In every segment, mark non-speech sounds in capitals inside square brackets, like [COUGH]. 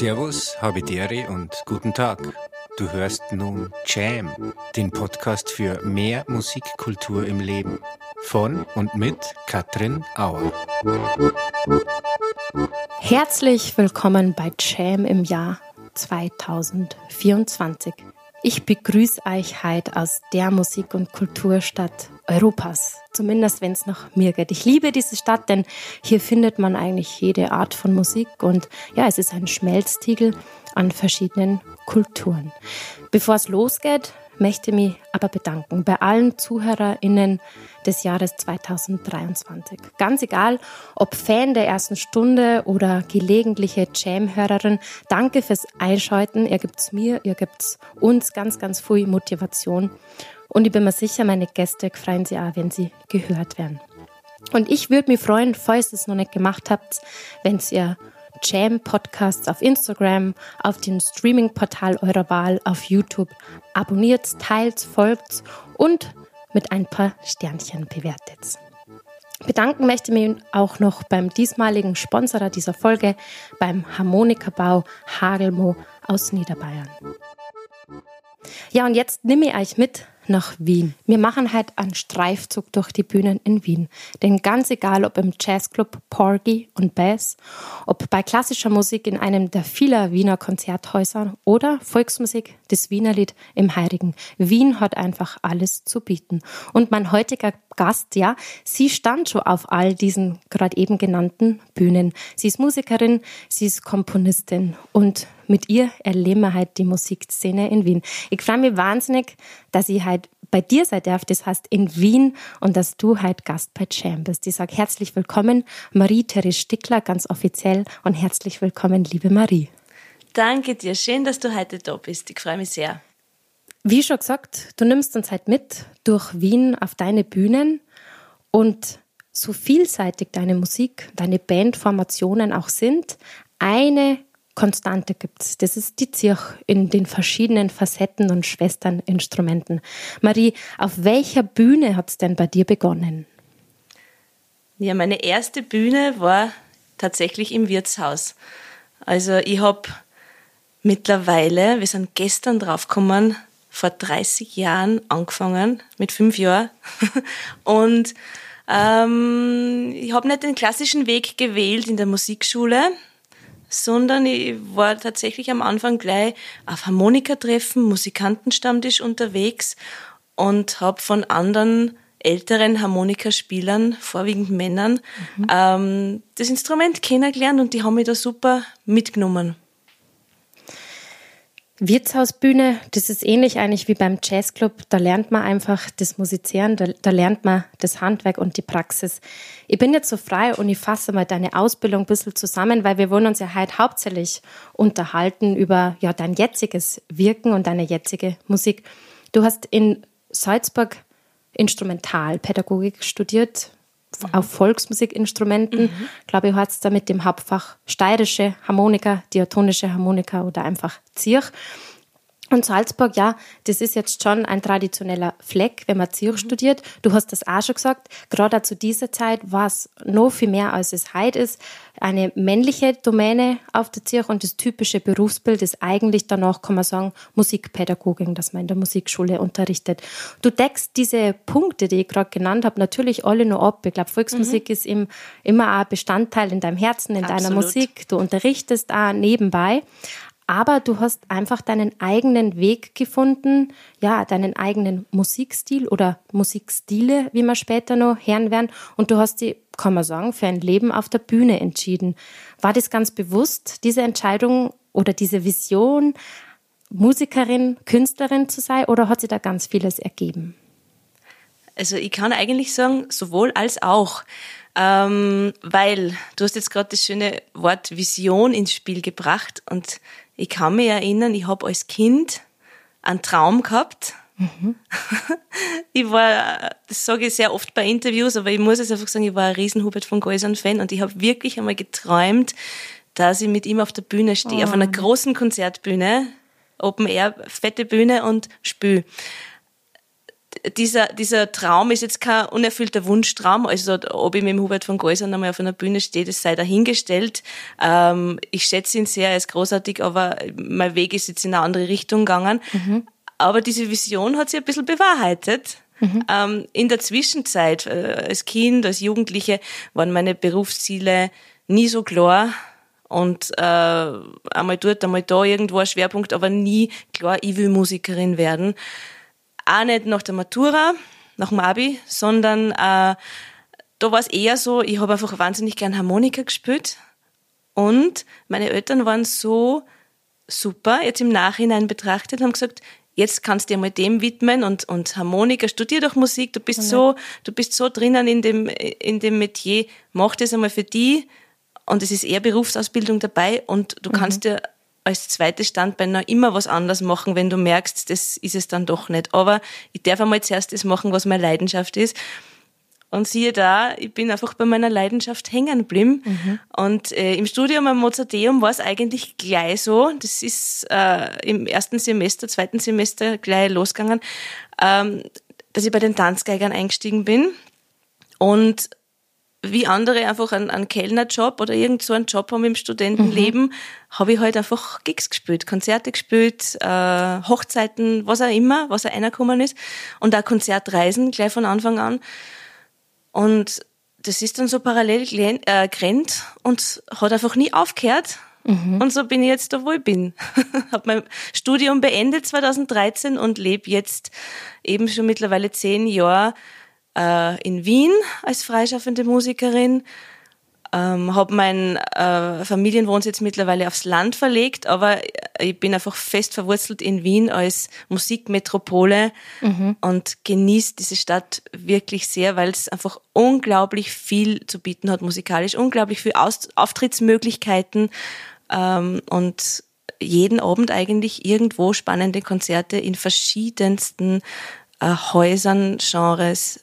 Servus, Habidere und guten Tag. Du hörst nun Jam, den Podcast für mehr Musikkultur im Leben. Von und mit Katrin Auer. Herzlich willkommen bei Jam im Jahr 2024. Ich begrüße euch heute aus der Musik- und Kulturstadt Europas. Zumindest wenn es nach mir geht. Ich liebe diese Stadt, denn hier findet man eigentlich jede Art von Musik und ja, es ist ein Schmelztiegel an verschiedenen Kulturen. Bevor es losgeht, möchte mich aber bedanken bei allen ZuhörerInnen des Jahres 2023. Ganz egal, ob Fan der ersten Stunde oder gelegentliche Jam-Hörerin, danke fürs Einschalten. Ihr gibt's mir, ihr gibt's uns ganz, ganz viel Motivation. Und ich bin mir sicher, meine Gäste freuen sich auch, wenn sie gehört werden. Und ich würde mich freuen, falls ihr es noch nicht gemacht habt, wenn ihr Jam Podcasts auf Instagram, auf dem Streaming-Portal eurer Wahl, auf YouTube. Abonniert, teilt, folgt und mit ein paar Sternchen bewertet. Bedanken möchte ich mich auch noch beim diesmaligen Sponsorer dieser Folge, beim Harmonikabau Hagelmo aus Niederbayern. Ja, und jetzt nehme ich euch mit nach Wien. Wir machen halt einen Streifzug durch die Bühnen in Wien. Denn ganz egal, ob im Jazzclub Porgy und Bass, ob bei klassischer Musik in einem der vielen Wiener Konzerthäuser oder Volksmusik, das Wienerlied im Heirigen. Wien hat einfach alles zu bieten. Und mein heutiger Gast, ja, sie stand schon auf all diesen gerade eben genannten Bühnen. Sie ist Musikerin, sie ist Komponistin und mit ihr erleben wir halt die Musikszene in Wien. Ich freue mich wahnsinnig, dass ich halt bei dir sein darf, das heißt in Wien und dass du halt Gast bei Jam bist. Ich sage herzlich willkommen, Marie-Therese Stickler, ganz offiziell und herzlich willkommen, liebe Marie. Danke dir, schön, dass du heute da bist. Ich freue mich sehr. Wie schon gesagt, du nimmst uns halt mit durch Wien auf deine Bühnen und so vielseitig deine Musik, deine Bandformationen auch sind, eine Konstante gibt es. Das ist die Zirch in den verschiedenen Facetten und Schwesterninstrumenten. Marie, auf welcher Bühne hat es denn bei dir begonnen? Ja, meine erste Bühne war tatsächlich im Wirtshaus. Also ich habe mittlerweile, wir sind gestern draufgekommen, vor 30 Jahren angefangen, mit fünf Jahren. [LAUGHS] Und ähm, ich habe nicht den klassischen Weg gewählt in der Musikschule, sondern ich war tatsächlich am Anfang gleich auf Harmonikatreffen, Musikantenstammtisch unterwegs und habe von anderen älteren Harmonikaspielern, vorwiegend Männern, mhm. ähm, das Instrument kennengelernt und die haben mich da super mitgenommen. Wirtshausbühne, das ist ähnlich eigentlich wie beim Jazzclub. Da lernt man einfach das Musizieren, da, da, lernt man das Handwerk und die Praxis. Ich bin jetzt so frei und ich fasse mal deine Ausbildung ein bisschen zusammen, weil wir wollen uns ja heute hauptsächlich unterhalten über ja, dein jetziges Wirken und deine jetzige Musik. Du hast in Salzburg Instrumentalpädagogik studiert. Auf Volksmusikinstrumenten. Mhm. Glaube ich, es da mit dem Hauptfach steirische Harmonika, diatonische Harmonika oder einfach Zirch. Und Salzburg, ja, das ist jetzt schon ein traditioneller Fleck, wenn man Zürich mhm. studiert. Du hast das auch schon gesagt. Gerade zu dieser Zeit war es noch viel mehr, als es heute ist. Eine männliche Domäne auf der Zürich und das typische Berufsbild ist eigentlich danach, kann man sagen, Musikpädagogik, dass man in der Musikschule unterrichtet. Du deckst diese Punkte, die ich gerade genannt habe, natürlich alle nur ab. Ich glaube, Volksmusik mhm. ist im, immer auch Bestandteil in deinem Herzen, in Absolut. deiner Musik. Du unterrichtest auch nebenbei aber du hast einfach deinen eigenen Weg gefunden, ja, deinen eigenen Musikstil oder Musikstile, wie wir später noch hören werden. Und du hast die, kann man sagen, für ein Leben auf der Bühne entschieden. War das ganz bewusst, diese Entscheidung oder diese Vision, Musikerin, Künstlerin zu sein, oder hat sich da ganz vieles ergeben? Also ich kann eigentlich sagen, sowohl als auch. Ähm, weil du hast jetzt gerade das schöne Wort Vision ins Spiel gebracht und ich kann mich erinnern, ich habe als Kind einen Traum gehabt. Mhm. [LAUGHS] ich war, das sage ich sehr oft bei Interviews, aber ich muss es einfach sagen, ich war ein riesen Hubert von Geusern-Fan und ich habe wirklich einmal geträumt, dass ich mit ihm auf der Bühne stehe, oh. auf einer oh. großen Konzertbühne, Open Air, fette Bühne und spül. Dieser, dieser Traum ist jetzt kein unerfüllter Wunschtraum. Also, ob ich mit dem Hubert von Geusern einmal auf einer Bühne stehe, das sei dahingestellt. Ähm, ich schätze ihn sehr, er ist großartig, aber mein Weg ist jetzt in eine andere Richtung gegangen. Mhm. Aber diese Vision hat sich ein bisschen bewahrheitet. Mhm. Ähm, in der Zwischenzeit, äh, als Kind, als Jugendliche, waren meine Berufsziele nie so klar und äh, einmal dort, einmal da irgendwo ein Schwerpunkt, aber nie klar, ich will Musikerin werden. Auch nicht nach der Matura, nach dem Abi, sondern äh, da war es eher so, ich habe einfach wahnsinnig gern Harmonika gespielt und meine Eltern waren so super, jetzt im Nachhinein betrachtet, haben gesagt, jetzt kannst du dir mal dem widmen und, und Harmonika, studier doch Musik, du bist okay. so, du bist so drinnen in dem, in dem Metier, mach das einmal für die und es ist eher Berufsausbildung dabei und du mhm. kannst dir als zweites Standbein noch immer was anderes machen, wenn du merkst, das ist es dann doch nicht. Aber ich darf einmal zuerst das machen, was meine Leidenschaft ist. Und siehe da, ich bin einfach bei meiner Leidenschaft hängen geblieben. Mhm. Und äh, im Studium am Mozarteum war es eigentlich gleich so. Das ist äh, im ersten Semester, zweiten Semester gleich losgegangen, ähm, dass ich bei den Tanzgeigern eingestiegen bin. Und wie andere einfach einen, einen Kellnerjob oder irgend so einen Job haben im Studentenleben, mhm. habe ich halt einfach Gigs gespielt, Konzerte gespielt, äh, Hochzeiten, was auch immer, was auch einer gekommen ist. Und auch Konzertreisen gleich von Anfang an. Und das ist dann so parallel äh, gerannt und hat einfach nie aufgehört. Mhm. Und so bin ich jetzt da, wo ich bin. [LAUGHS] habe mein Studium beendet 2013 und lebe jetzt eben schon mittlerweile zehn Jahre äh, in Wien als freischaffende Musikerin. Ähm, habe meinen äh, Familienwohnsitz mittlerweile aufs Land verlegt, aber ich bin einfach fest verwurzelt in Wien als Musikmetropole mhm. und genieße diese Stadt wirklich sehr, weil es einfach unglaublich viel zu bieten hat musikalisch, unglaublich viel Aus Auftrittsmöglichkeiten ähm, und jeden Abend eigentlich irgendwo spannende Konzerte in verschiedensten äh, Häusern, Genres,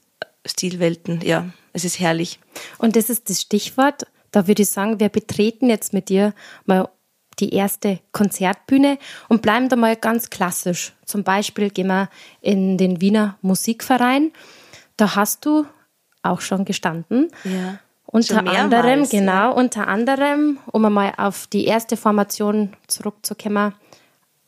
Stilwelten. Ja, es ist herrlich. Und das ist das Stichwort. Da würde ich sagen, wir betreten jetzt mit dir mal die erste Konzertbühne und bleiben da mal ganz klassisch. Zum Beispiel gehen wir in den Wiener Musikverein. Da hast du auch schon gestanden. Ja. Unter anderem, genau, ja. unter anderem, um einmal auf die erste Formation zurückzukommen,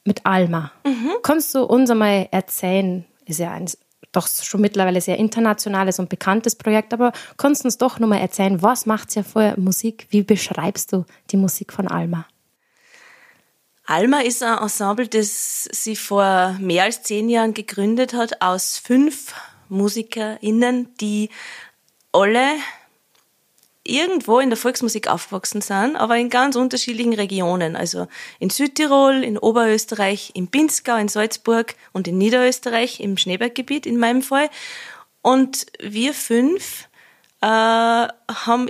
mit Alma. Mhm. Kannst du uns einmal erzählen, ist ja ein doch schon mittlerweile sehr internationales und bekanntes Projekt, aber kannst du uns doch nochmal erzählen, was macht ja für Musik? Wie beschreibst du die Musik von Alma? Alma ist ein Ensemble, das sie vor mehr als zehn Jahren gegründet hat aus fünf MusikerInnen, die alle irgendwo in der Volksmusik aufgewachsen sind, aber in ganz unterschiedlichen Regionen. Also in Südtirol, in Oberösterreich, in Pinzgau, in Salzburg und in Niederösterreich, im Schneeberggebiet in meinem Fall. Und wir fünf äh, haben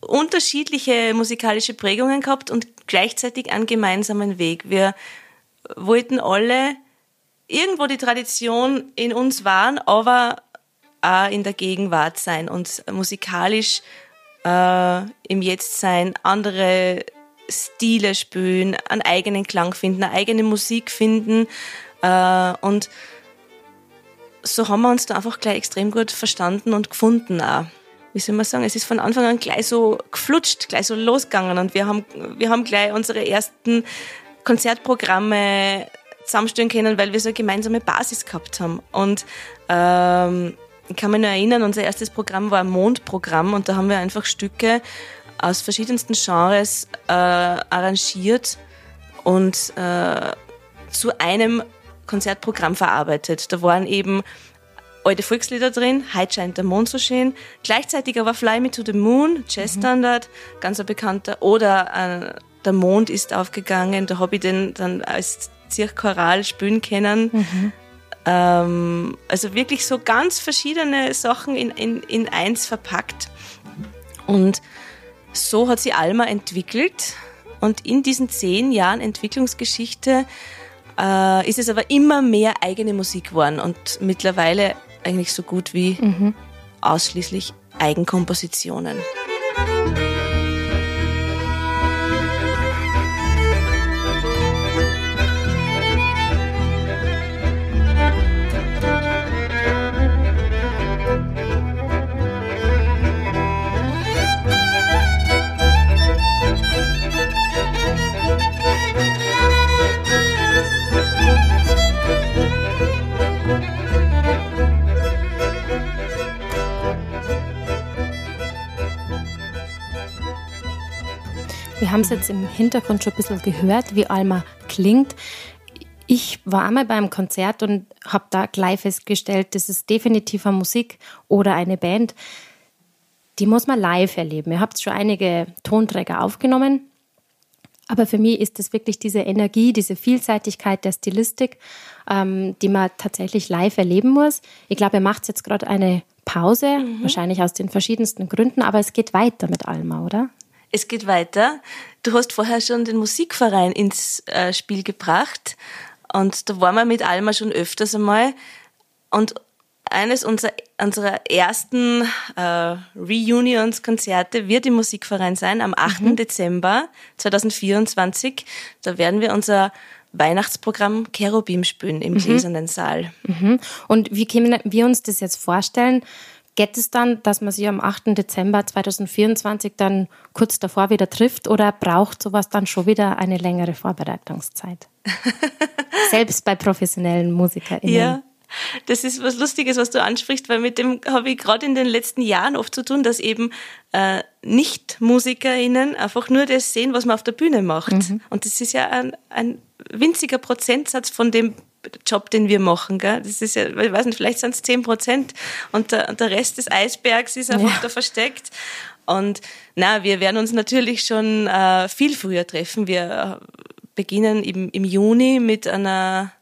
unterschiedliche musikalische Prägungen gehabt und gleichzeitig einen gemeinsamen Weg. Wir wollten alle irgendwo die Tradition in uns wahren, aber auch in der Gegenwart sein und musikalisch äh, im Jetzt sein, andere Stile spüren, einen eigenen Klang finden, eine eigene Musik finden. Äh, und so haben wir uns da einfach gleich extrem gut verstanden und gefunden auch. Wie soll man sagen, es ist von Anfang an gleich so geflutscht, gleich so losgegangen und wir haben, wir haben gleich unsere ersten Konzertprogramme zusammenstellen können, weil wir so eine gemeinsame Basis gehabt haben. Und ähm, ich kann mich nur erinnern, unser erstes Programm war ein Mondprogramm und da haben wir einfach Stücke aus verschiedensten Genres äh, arrangiert und äh, zu einem Konzertprogramm verarbeitet. Da waren eben alte Volkslieder drin, Heute scheint der Mond so schön, gleichzeitig aber Fly Me to the Moon, Jazzstandard, mhm. ganz ein bekannter, oder äh, Der Mond ist aufgegangen, da habe ich den dann als Zirchchoral spielen können. Mhm. Ähm, also wirklich so ganz verschiedene Sachen in, in, in eins verpackt. Und so hat sie Alma entwickelt. Und in diesen zehn Jahren Entwicklungsgeschichte äh, ist es aber immer mehr eigene Musik geworden und mittlerweile eigentlich so gut wie mhm. ausschließlich Eigenkompositionen. Haben es jetzt im Hintergrund schon ein bisschen gehört, wie Alma klingt. Ich war einmal beim Konzert und habe da gleich festgestellt, das ist definitiv eine Musik oder eine Band, die muss man live erleben. Ihr habt schon einige Tonträger aufgenommen, aber für mich ist das wirklich diese Energie, diese Vielseitigkeit der Stilistik, ähm, die man tatsächlich live erleben muss. Ich glaube, ihr macht jetzt gerade eine Pause, mhm. wahrscheinlich aus den verschiedensten Gründen, aber es geht weiter mit Alma, oder? Es geht weiter. Du hast vorher schon den Musikverein ins äh, Spiel gebracht und da waren wir mit Alma schon öfters einmal und eines unserer, unserer ersten äh, Reunions-Konzerte wird im Musikverein sein, am 8. Mhm. Dezember 2024. Da werden wir unser Weihnachtsprogramm Cherubim spielen im mhm. gläsernen Saal. Mhm. Und wie können wir uns das jetzt vorstellen? Geht es dann, dass man sich am 8. Dezember 2024 dann kurz davor wieder trifft oder braucht sowas dann schon wieder eine längere Vorbereitungszeit? [LAUGHS] Selbst bei professionellen MusikerInnen. Ja. Das ist was Lustiges, was du ansprichst, weil mit dem habe ich gerade in den letzten Jahren oft zu tun, dass eben äh, Nicht-MusikerInnen einfach nur das sehen, was man auf der Bühne macht. Mhm. Und das ist ja ein, ein winziger Prozentsatz von dem Job, den wir machen. Gell? Das ist ja, ich weiß nicht, vielleicht sind es 10 Prozent und der, und der Rest des Eisbergs ist einfach ja. da versteckt. Und na, wir werden uns natürlich schon äh, viel früher treffen. Wir äh, beginnen im, im Juni mit einer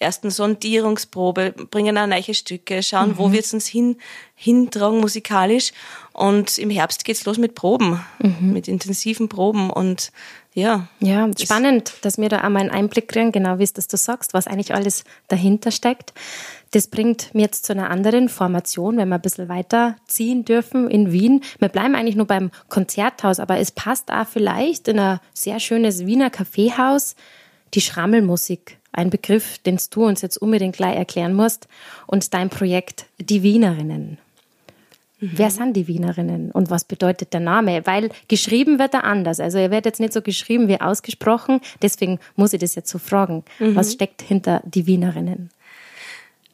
ersten Sondierungsprobe, bringen auch neue Stücke, schauen, mhm. wo wir es uns hin, hintragen musikalisch. Und im Herbst geht's los mit Proben, mhm. mit intensiven Proben und ja. Ja, spannend, dass wir da einmal einen Einblick kriegen, genau wie es das du sagst, was eigentlich alles dahinter steckt. Das bringt mir jetzt zu einer anderen Formation, wenn wir ein bisschen weiter ziehen dürfen in Wien. Wir bleiben eigentlich nur beim Konzerthaus, aber es passt auch vielleicht in ein sehr schönes Wiener Kaffeehaus die Schrammelmusik ein Begriff, den du uns jetzt unbedingt gleich erklären musst, und dein Projekt Die Wienerinnen. Mhm. Wer sind die Wienerinnen und was bedeutet der Name? Weil geschrieben wird er anders. Also er wird jetzt nicht so geschrieben wie ausgesprochen. Deswegen muss ich das jetzt so fragen. Mhm. Was steckt hinter die Wienerinnen?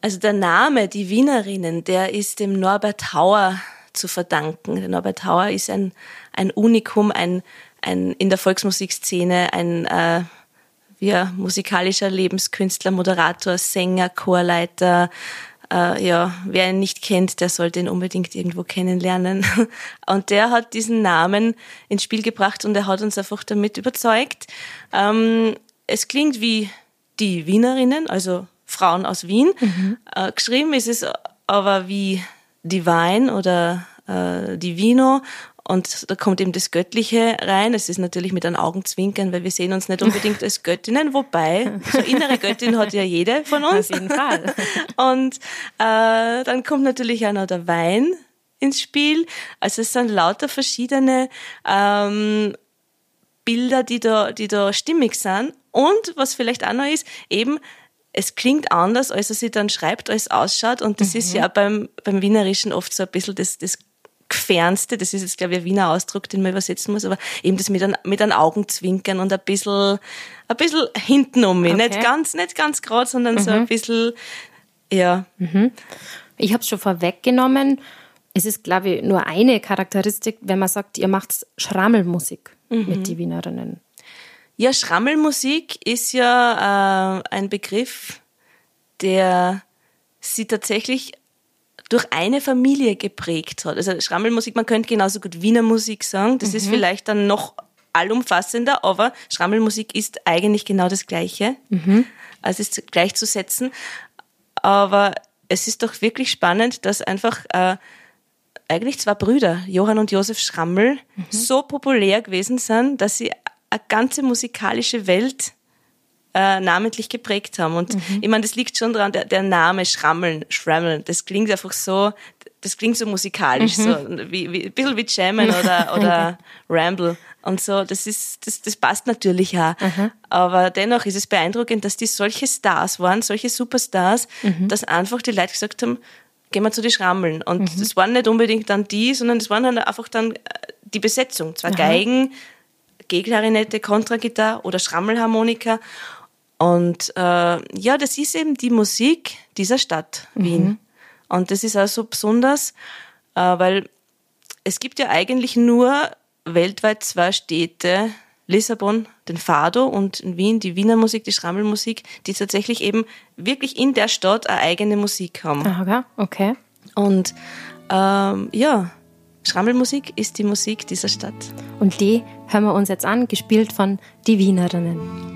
Also der Name, die Wienerinnen, der ist dem Norbert Hauer zu verdanken. Der Norbert Hauer ist ein, ein Unikum, ein, ein in der Volksmusikszene ein äh, ja, musikalischer Lebenskünstler, Moderator, Sänger, Chorleiter. Äh, ja, wer ihn nicht kennt, der sollte ihn unbedingt irgendwo kennenlernen. [LAUGHS] Und der hat diesen Namen ins Spiel gebracht und er hat uns einfach damit überzeugt. Ähm, es klingt wie die Wienerinnen, also Frauen aus Wien. Mhm. Äh, geschrieben ist es aber wie Divine oder äh, Divino und da kommt eben das Göttliche rein. Es ist natürlich mit einem Augenzwinkern, weil wir sehen uns nicht unbedingt als Göttinnen, wobei so innere Göttin hat ja jede von uns. Auf jeden Fall. [LAUGHS] Und äh, dann kommt natürlich auch noch der Wein ins Spiel. Also es sind lauter verschiedene ähm, Bilder, die da, die da stimmig sind. Und was vielleicht auch noch ist, eben es klingt anders, als er sich dann schreibt, als ausschaut. Und das mhm. ist ja beim, beim Wienerischen oft so ein bisschen das, das Fernste, das ist jetzt, glaube ich, ein Wiener Ausdruck, den man übersetzen muss, aber eben das mit, ein, mit einem Augenzwinkern und ein bisschen, ein bisschen hinten um mich. Okay. Nicht ganz, nicht ganz gerade, sondern mhm. so ein bisschen, ja. Mhm. Ich habe es schon vorweggenommen. Es ist, glaube ich, nur eine Charakteristik, wenn man sagt, ihr macht Schrammelmusik mhm. mit die Wienerinnen. Ja, Schrammelmusik ist ja äh, ein Begriff, der sie tatsächlich durch eine Familie geprägt hat. Also Schrammelmusik, man könnte genauso gut Wiener Musik sagen, das mhm. ist vielleicht dann noch allumfassender, aber Schrammelmusik ist eigentlich genau das Gleiche. Mhm. Also ist gleichzusetzen. Aber es ist doch wirklich spannend, dass einfach äh, eigentlich zwei Brüder, Johann und Josef Schrammel, mhm. so populär gewesen sind, dass sie eine ganze musikalische Welt äh, namentlich geprägt haben. Und mhm. ich meine, das liegt schon daran, der, der Name Schrammeln, Schrammeln, das klingt einfach so, das klingt so musikalisch, mhm. so wie, wie, ein bisschen wie Jammen oder, [LAUGHS] oder Ramble und so. Das ist, das, das passt natürlich auch. Mhm. Aber dennoch ist es beeindruckend, dass die solche Stars waren, solche Superstars, mhm. dass einfach die Leute gesagt haben, gehen wir zu den Schrammeln. Und mhm. das waren nicht unbedingt dann die, sondern das waren dann einfach dann äh, die Besetzung. Zwei Geigen, G-Klarinette, Kontragitarre oder Schrammelharmonika. Und äh, ja, das ist eben die Musik dieser Stadt Wien. Mhm. Und das ist auch so besonders, äh, weil es gibt ja eigentlich nur weltweit zwei Städte, Lissabon den Fado und in Wien die Wiener Musik, die Schrammelmusik, die tatsächlich eben wirklich in der Stadt eine eigene Musik haben. Aha, okay. Und ähm, ja, Schrammelmusik ist die Musik dieser Stadt. Und die hören wir uns jetzt an, gespielt von die Wienerinnen.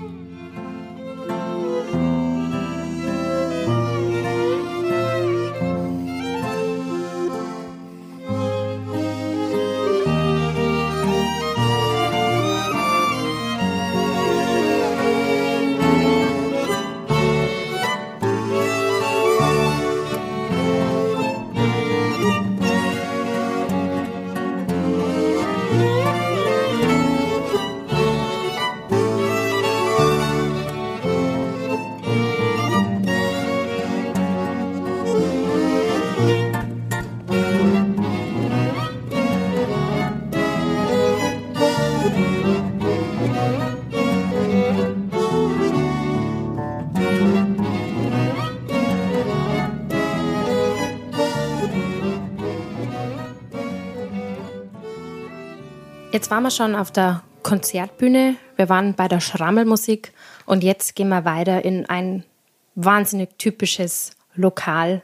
Jetzt waren wir schon auf der Konzertbühne, wir waren bei der Schrammelmusik und jetzt gehen wir weiter in ein wahnsinnig typisches Lokal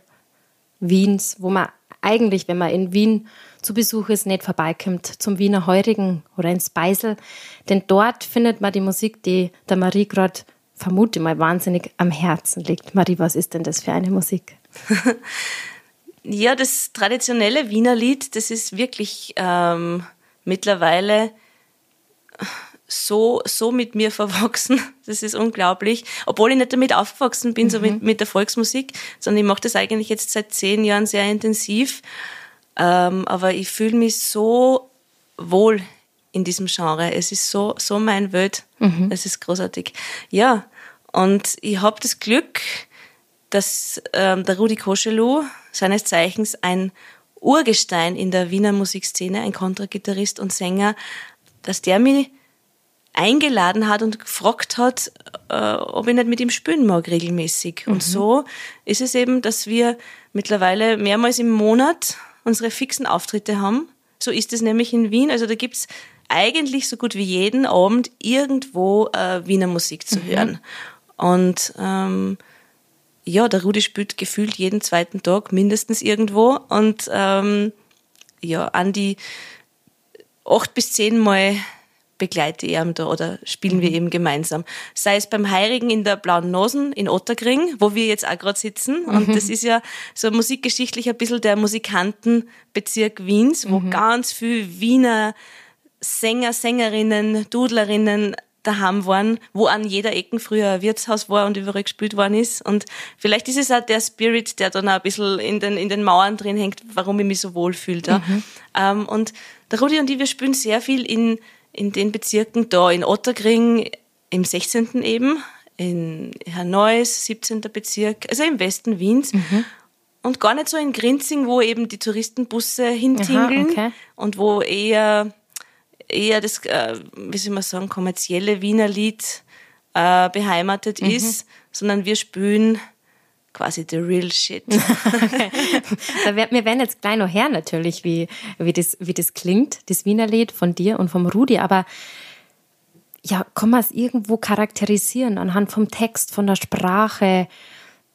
Wiens, wo man eigentlich, wenn man in Wien zu Besuch ist, nicht vorbeikommt, zum Wiener Heurigen oder ins Beisel. Denn dort findet man die Musik, die der Marie gerade vermute mal wahnsinnig am Herzen liegt. Marie, was ist denn das für eine Musik? [LAUGHS] ja, das traditionelle Wiener Lied, das ist wirklich ähm, mittlerweile so, so mit mir verwachsen. [LAUGHS] Das ist unglaublich. Obwohl ich nicht damit aufgewachsen bin, mhm. so mit, mhm. mit der Volksmusik, sondern ich mache das eigentlich jetzt seit zehn Jahren sehr intensiv. Ähm, aber ich fühle mich so wohl in diesem Genre. Es ist so, so mein Welt. Mhm. Es ist großartig. Ja, und ich habe das Glück, dass ähm, der Rudi Koschelu, seines Zeichens ein Urgestein in der Wiener Musikszene, ein Kontragitarrist und Sänger, dass der mich eingeladen hat und gefragt hat, äh, ob ich nicht mit ihm spielen mag regelmäßig. Mhm. Und so ist es eben, dass wir mittlerweile mehrmals im Monat unsere fixen Auftritte haben. So ist es nämlich in Wien. Also da gibt's eigentlich so gut wie jeden Abend irgendwo äh, Wiener Musik zu mhm. hören. Und ähm, ja, der Rudi spielt gefühlt jeden zweiten Tag mindestens irgendwo und ähm, ja, an die acht bis zehn Mal begleite ich ihn da oder spielen wir mhm. eben gemeinsam. Sei es beim Heirigen in der Blauen Nosen in Ottergring, wo wir jetzt auch gerade sitzen. Mhm. Und das ist ja so musikgeschichtlich ein bisschen der Musikantenbezirk Wiens, wo mhm. ganz viel Wiener Sänger, Sängerinnen, Dudlerinnen daheim waren, wo an jeder Ecken früher ein Wirtshaus war und überall gespielt worden ist. Und vielleicht ist es auch der Spirit, der dann auch ein bisschen in den, in den Mauern drin hängt, warum ich mich so wohl fühle. Da. Mhm. Ähm, und der Rudi und ich, wir spielen sehr viel in, in den Bezirken da, in Ottergring, im 16. eben, in Hannois, 17. Bezirk, also im Westen Wiens. Mhm. Und gar nicht so in Grinzing, wo eben die Touristenbusse hintingeln Aha, okay. und wo eher eher das, äh, wie soll man sagen, kommerzielle Wiener Lied äh, beheimatet mhm. ist, sondern wir spülen quasi the real shit. [LAUGHS] okay. Wir werden jetzt gleich noch her natürlich, wie, wie, das, wie das klingt, das Wiener Lied von dir und vom Rudi, aber ja, kann man es irgendwo charakterisieren anhand vom Text, von der Sprache?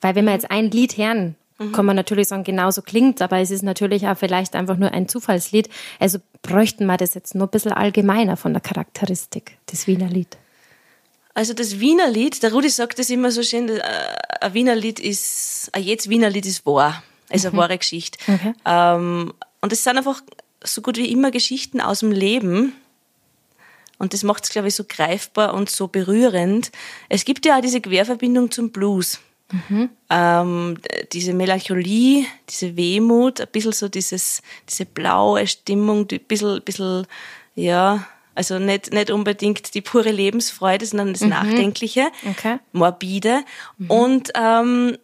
Weil wenn wir jetzt ein Lied hören, mhm. kann man natürlich sagen, genauso klingt, aber es ist natürlich auch vielleicht einfach nur ein Zufallslied. Also bräuchten wir das jetzt nur ein bisschen allgemeiner von der Charakteristik des Wiener Lied. Also das Wiener Lied, der Rudi sagt das immer so schön, äh, ein Wiener Lied ist, ein jetzt Wiener Lied ist wahr. Also eine mhm. wahre Geschichte. Okay. Ähm, und es sind einfach so gut wie immer Geschichten aus dem Leben. Und das macht es, glaube ich, so greifbar und so berührend. Es gibt ja auch diese Querverbindung zum Blues. Mhm. Ähm, diese Melancholie, diese Wehmut, ein bisschen so dieses, diese blaue Stimmung, ein bisschen, bisschen, ja, also nicht, nicht unbedingt die pure Lebensfreude, sondern das mhm. Nachdenkliche, okay. morbide. Mhm. Und ähm,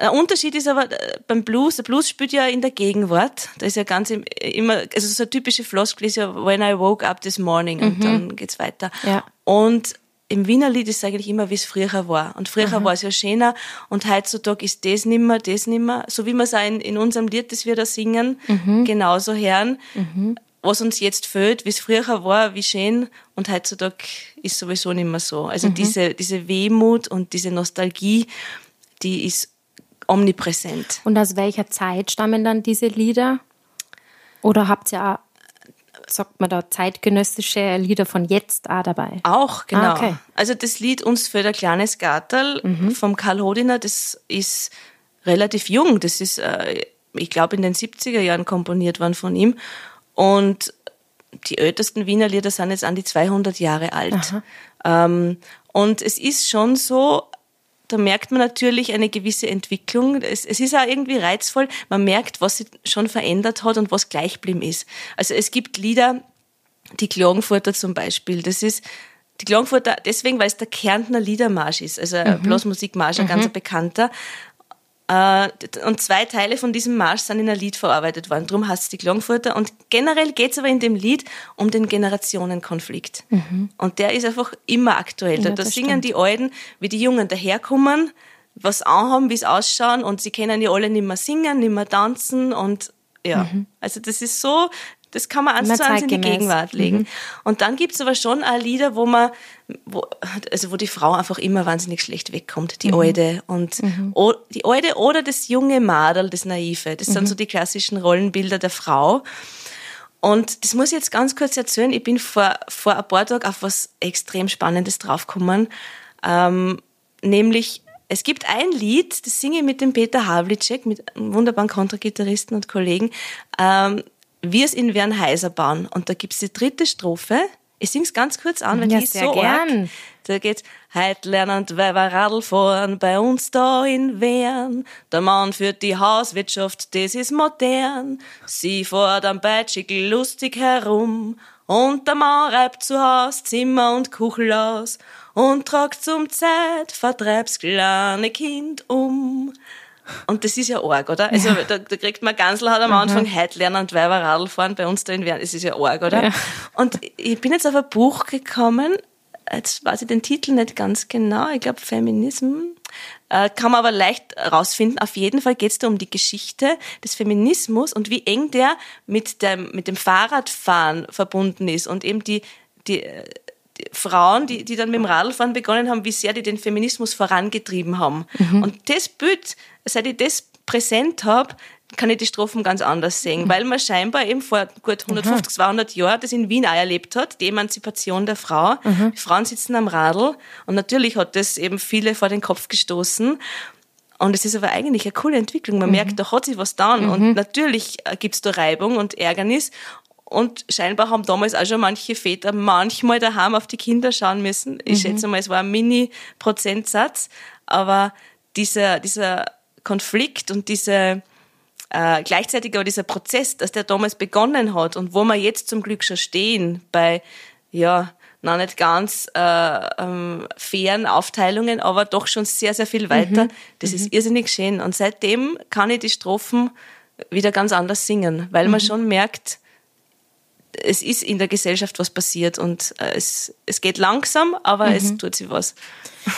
der Unterschied ist aber äh, beim Blues, der Blues spielt ja in der Gegenwart. Da ist ja ganz immer, also so eine typische Floskel ist ja When I woke up this morning und mhm. dann geht's weiter. Ja. Und im Wiener Lied ist es eigentlich immer, wie es früher war. Und früher Aha. war es ja schöner und heutzutage ist das nimmer, das nimmer. So wie wir es auch in, in unserem Lied, das wir da singen, mhm. genauso hören. Mhm. was uns jetzt fehlt, wie es früher war, wie schön und heutzutage ist sowieso nicht mehr so. Also mhm. diese, diese Wehmut und diese Nostalgie, die ist omnipräsent. Und aus welcher Zeit stammen dann diese Lieder? Oder habt ihr sagt man da, zeitgenössische Lieder von jetzt auch dabei? Auch, genau. Ah, okay. Also das Lied Uns für der kleines Gartel mhm. vom Karl Hodiner, das ist relativ jung. Das ist, äh, ich glaube, in den 70er Jahren komponiert worden von ihm. Und die ältesten Wiener Lieder sind jetzt an die 200 Jahre alt. Ähm, und es ist schon so, da merkt man natürlich eine gewisse Entwicklung. Es, es, ist auch irgendwie reizvoll. Man merkt, was sich schon verändert hat und was gleich geblieben ist. Also es gibt Lieder, die Klagenfurter zum Beispiel. Das ist die Klagenfurter deswegen, weil es der Kärntner Liedermarsch ist, also mhm. Blasmusikmarsch, ein mhm. ganz bekannter. Äh, und zwei Teile von diesem Marsch sind in ein Lied verarbeitet worden. Darum heißt es die Klangfurter. Und generell geht es aber in dem Lied um den Generationenkonflikt. Mhm. Und der ist einfach immer aktuell. Ja, da singen stimmt. die Alten, wie die Jungen daherkommen, was anhaben, wie es ausschauen. Und sie können ja alle nicht mehr singen, nicht mehr tanzen. Und ja, mhm. also das ist so das kann man eins zu eins in die Gegenwart legen. Mhm. Und dann gibt's aber schon auch Lieder, wo man, wo, also wo die Frau einfach immer wahnsinnig schlecht wegkommt, die mhm. Alte. Und mhm. o, die Alte oder das junge Madel, das Naive. Das sind mhm. so die klassischen Rollenbilder der Frau. Und das muss ich jetzt ganz kurz erzählen. Ich bin vor, vor ein paar Tagen auf was extrem Spannendes draufgekommen. Ähm, nämlich, es gibt ein Lied, das singe ich mit dem Peter Havlicek, mit einem wunderbaren Kontragitarristen und Kollegen. Ähm, wir es in Wernheiser bauen. Und da gibt's die dritte Strophe. Ich sing's ganz kurz an, weil ja, die ist so gern. Arg. Da geht's, heit lernend Weiber Radl fahren, bei uns da in Wern. Der Mann führt die Hauswirtschaft, das ist modern. Sie fährt am Beitschickel lustig herum. Und der Mann reibt zu Haus Zimmer und Kuchel aus. Und tragt zum Zeit, vertreib's kleine Kind um. Und das ist ja arg, oder? Also ja. da, da, kriegt man Gansel hat am Anfang mhm. heute lernen und Weiber Radl fahren bei uns da in Wern. Das ist ja arg, oder? Ja. Und ich bin jetzt auf ein Buch gekommen, jetzt weiß ich den Titel nicht ganz genau, ich glaube Feminism. Äh, kann man aber leicht rausfinden. Auf jeden Fall geht es da um die Geschichte des Feminismus und wie eng der mit dem, mit dem Fahrradfahren verbunden ist und eben die, die, die Frauen, die, die dann mit dem Radlfahren begonnen haben, wie sehr die den Feminismus vorangetrieben haben. Mhm. Und das Bild seit ich das präsent habe, kann ich die Strophen ganz anders sehen, weil man scheinbar eben vor gut 150, 200 Jahren das in Wien auch erlebt hat, die Emanzipation der Frau. Mhm. Die Frauen sitzen am Radl und natürlich hat das eben viele vor den Kopf gestoßen. Und es ist aber eigentlich eine coole Entwicklung. Man mhm. merkt, da hat sich was getan. Mhm. Und natürlich gibt's da Reibung und Ärgernis. Und scheinbar haben damals auch schon manche Väter manchmal daheim auf die Kinder schauen müssen. Ich mhm. schätze mal, es war ein Mini-Prozentsatz. Aber dieser, dieser Konflikt und diese äh, gleichzeitig aber dieser Prozess, dass der damals begonnen hat und wo wir jetzt zum Glück schon stehen bei ja noch nicht ganz äh, ähm, fairen Aufteilungen, aber doch schon sehr, sehr viel weiter. Mhm. Das mhm. ist irrsinnig schön. Und seitdem kann ich die Strophen wieder ganz anders singen, weil mhm. man schon merkt, es ist in der Gesellschaft was passiert und äh, es, es geht langsam, aber mhm. es tut sich was.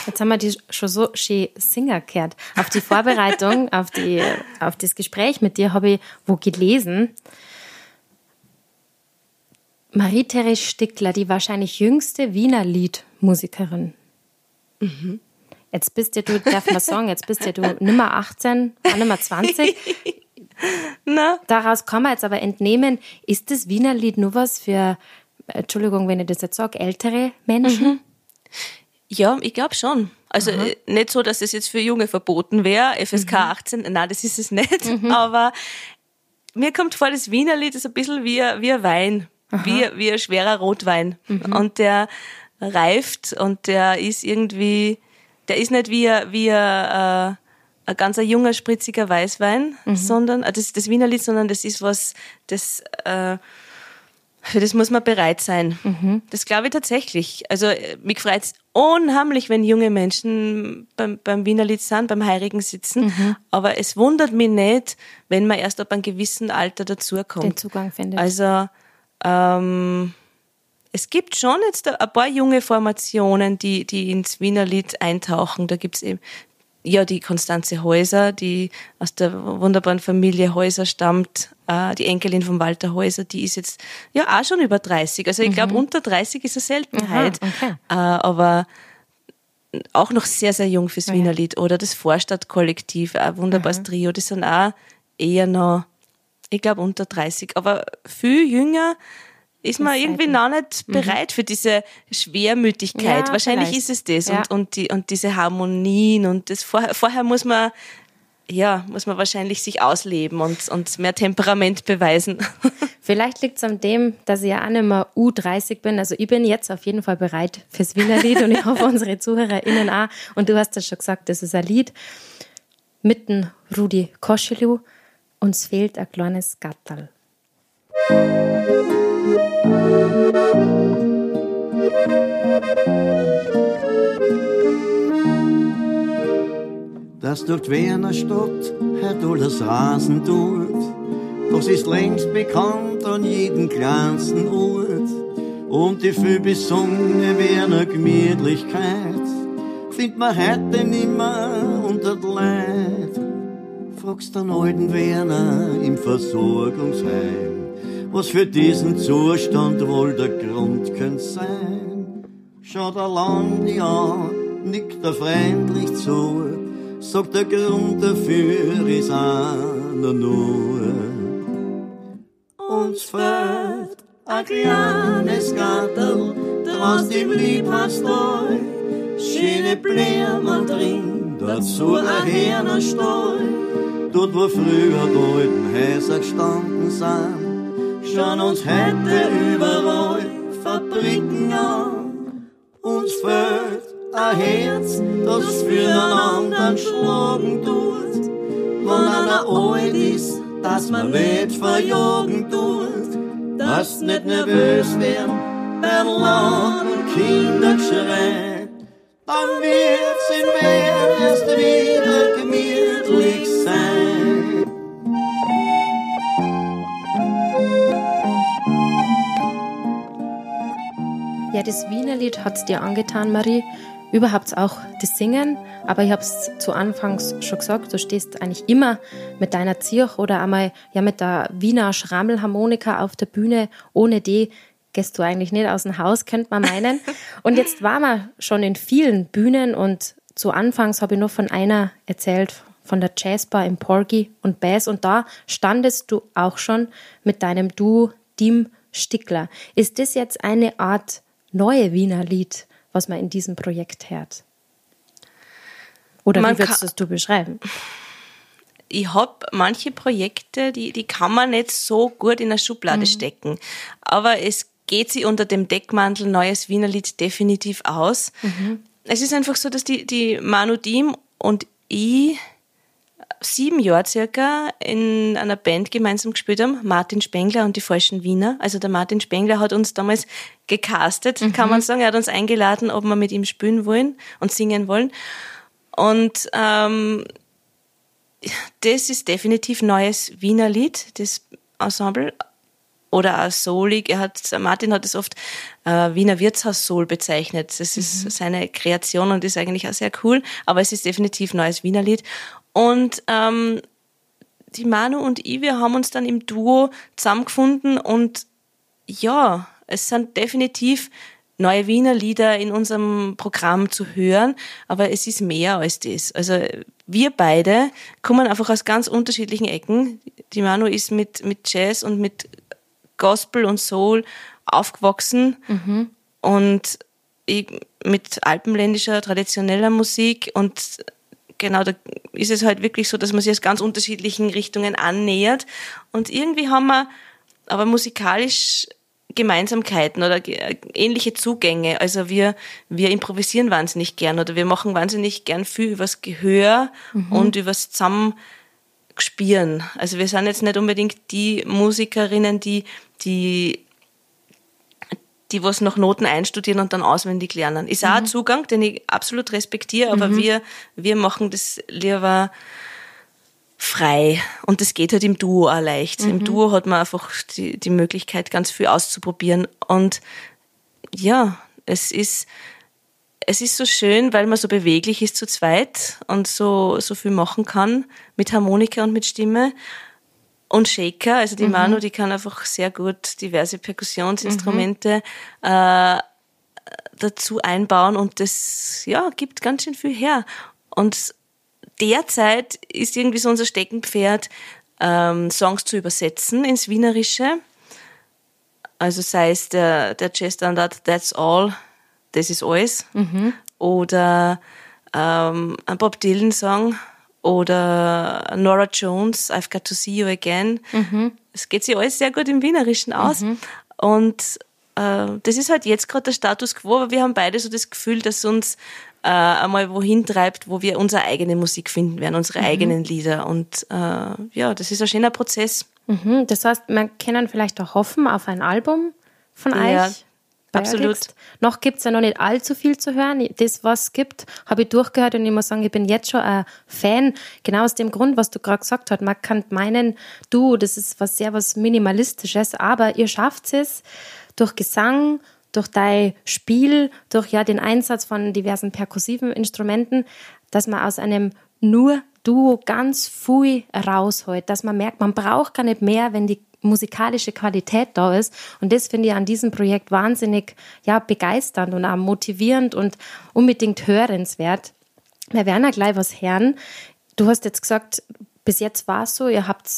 Jetzt haben wir die schon so schön Singer gehört. Auf die Vorbereitung, [LAUGHS] auf, die, auf das Gespräch mit dir habe ich wo gelesen, Marie-Therese Stickler, die wahrscheinlich jüngste Wiener Liedmusikerin. Mhm. Jetzt bist ja du, darf man sagen, jetzt bist ja du nimmer 18, nimmer 20. Na? Daraus kann man jetzt aber entnehmen, ist das Wiener Lied nur was für, Entschuldigung, wenn ich das jetzt sage, ältere Menschen? Mhm. Ja, ich glaube schon. Also. Äh, nicht so, dass es jetzt für Junge verboten wäre, FSK mhm. 18, nein, das ist es nicht. Mhm. Aber mir kommt vor, das Wiener Lied ist ein bisschen wie, wie ein Wein, wie, wie ein schwerer Rotwein. Mhm. Und der reift und der ist irgendwie, der ist nicht wie, wie ein, äh, ein ganz ein junger, spritziger Weißwein, mhm. sondern, äh, das, das Wiener Lied, sondern das ist was, das, äh, für das muss man bereit sein. Mhm. Das glaube ich tatsächlich. Also äh, mich freut es unheimlich, wenn junge Menschen beim, beim Wiener Lied sind, beim Heirigen sitzen. Mhm. Aber es wundert mich nicht, wenn man erst ab einem gewissen Alter dazukommt. Den Zugang findet. Also ähm, es gibt schon jetzt ein paar junge Formationen, die, die ins Wiener Lied eintauchen. Da gibt's eben ja, die Konstanze Häuser, die aus der wunderbaren Familie Häuser stammt, äh, die Enkelin von Walter Häuser, die ist jetzt ja auch schon über 30. Also ich mhm. glaube, unter 30 ist eine Seltenheit. Aha, okay. äh, aber auch noch sehr, sehr jung fürs ja. Wiener Lied. Oder das Vorstadtkollektiv, ein wunderbares mhm. Trio, die sind auch eher noch, ich glaube, unter 30. Aber viel jünger ist man irgendwie noch nicht mhm. bereit mhm. für diese Schwermütigkeit. Ja, Wahrscheinlich vielleicht. ist es das ja. und, und, die, und diese Harmonien und das vorher, vorher muss man ja, muss man wahrscheinlich sich ausleben und, und mehr Temperament beweisen. [LAUGHS] Vielleicht liegt es an dem, dass ich ja auch nicht mehr U30 bin. Also ich bin jetzt auf jeden Fall bereit fürs Wiener Lied und ich hoffe [LAUGHS] unsere ZuhörerInnen auch. Und du hast ja schon gesagt, das ist ein Lied mit dem Rudi Koschelu. Uns fehlt ein kleines Gattal. Dass durch die Wiener Stadt heute alles Rasen tut. Das ist längst bekannt an jedem kleinsten Ort. Und die viel besungene Wiener Gemütlichkeit findet man heute nimmer unter Leid. Fragst den alten Werner im Versorgungsheim, was für diesen Zustand wohl der Grund könnte sein. Schaut er lang die an, nickt er freundlich zu, sagt der Grund dafür ist einer nur. Uns fehlt ein kleines Gartel, draußen im Liebhaberstall, schöne Blumen drin, dazu ein Hähnerstall. Dort, wo früher die alten Häuser gestanden sind, schauen uns heute überall Fabriken an. Uns fehlt ein Herz, das für einen anderen schlagen tut. Wenn einer alt ist, dass man nicht verjagen tut, dass nicht nervös werden bei Laut und Kindergeschrei. Dann wird's in Wien erst wieder gemütlich sein. Ja, das Wienerlied hat's dir angetan, Marie überhaupt auch das Singen. Aber ich habe es zu Anfangs schon gesagt, du stehst eigentlich immer mit deiner Zirch oder einmal ja mit der Wiener Schrammelharmonika auf der Bühne. Ohne die gehst du eigentlich nicht aus dem Haus, könnte man meinen. [LAUGHS] Und jetzt waren wir schon in vielen Bühnen und zu Anfangs habe ich nur von einer erzählt, von der Jazzbar im Porgy und Bass. Und da standest du auch schon mit deinem Duo Dim Stickler. Ist das jetzt eine Art neue Wiener Lied? was man in diesem Projekt hört? Oder man wie würdest du beschreiben? Ich habe manche Projekte, die, die kann man nicht so gut in eine Schublade mhm. stecken. Aber es geht sie unter dem Deckmantel Neues Wiener Lied definitiv aus. Mhm. Es ist einfach so, dass die, die Manu Diem und ich sieben Jahre circa in einer Band gemeinsam gespielt haben, Martin Spengler und die Falschen Wiener. Also der Martin Spengler hat uns damals gecastet, mhm. kann man sagen. Er hat uns eingeladen, ob wir mit ihm spielen wollen und singen wollen. Und ähm, das ist definitiv neues Wiener Lied, das Ensemble. Oder auch soulig. Er hat, Martin hat es oft äh, Wiener Wirtshaus Soul bezeichnet. Das ist mhm. seine Kreation und ist eigentlich auch sehr cool. Aber es ist definitiv neues Wiener Lied. Und ähm, die Manu und ich, wir haben uns dann im Duo zusammengefunden und ja, es sind definitiv neue Wiener Lieder in unserem Programm zu hören, aber es ist mehr als das. Also wir beide kommen einfach aus ganz unterschiedlichen Ecken. Die Manu ist mit, mit Jazz und mit Gospel und Soul aufgewachsen mhm. und ich mit alpenländischer traditioneller Musik und genau, da ist es halt wirklich so, dass man sich aus ganz unterschiedlichen Richtungen annähert. Und irgendwie haben wir aber musikalisch Gemeinsamkeiten oder ähnliche Zugänge. Also wir, wir improvisieren wahnsinnig gern oder wir machen wahnsinnig gern viel übers Gehör mhm. und übers Zusammenspielen. Also wir sind jetzt nicht unbedingt die Musikerinnen, die, die die was noch Noten einstudieren und dann auswendig lernen. Ist mhm. auch ein Zugang, den ich absolut respektiere, aber mhm. wir, wir machen das lieber frei. Und das geht halt im Duo auch leicht. Mhm. Im Duo hat man einfach die, die Möglichkeit, ganz viel auszuprobieren. Und ja, es ist, es ist so schön, weil man so beweglich ist zu zweit und so, so viel machen kann mit Harmonika und mit Stimme. Und Shaker, also die mhm. Manu, die kann einfach sehr gut diverse Perkussionsinstrumente mhm. äh, dazu einbauen und das ja, gibt ganz schön viel her. Und derzeit ist irgendwie so unser Steckenpferd, ähm, Songs zu übersetzen ins Wienerische. Also sei es der, der Jazzstandard That's All, das ist alles. Mhm. Oder ähm, ein Bob Dylan-Song oder Nora Jones, I've Got to See You Again. Mhm. Es geht sich alles sehr gut im Wienerischen aus. Mhm. Und äh, das ist halt jetzt gerade der Status quo, aber wir haben beide so das Gefühl, dass uns äh, einmal wohin treibt, wo wir unsere eigene Musik finden werden, unsere mhm. eigenen Lieder. Und äh, ja, das ist ein schöner Prozess. Mhm. Das heißt, man kann vielleicht auch hoffen auf ein Album von ja. euch. Absolut. Noch gibt es ja noch nicht allzu viel zu hören. Das, was es gibt, habe ich durchgehört und ich muss sagen, ich bin jetzt schon ein Fan. Genau aus dem Grund, was du gerade gesagt hast. Man kann meinen, du, das ist was sehr was Minimalistisches, aber ihr schafft es durch Gesang, durch dein Spiel, durch ja den Einsatz von diversen perkussiven Instrumenten, dass man aus einem nur Duo ganz viel rausholt, dass man merkt, man braucht gar nicht mehr, wenn die musikalische Qualität da ist. Und das finde ich an diesem Projekt wahnsinnig ja, begeisternd und auch motivierend und unbedingt hörenswert. Wir werden ja gleich was hören. Du hast jetzt gesagt, bis jetzt war es so, ihr habt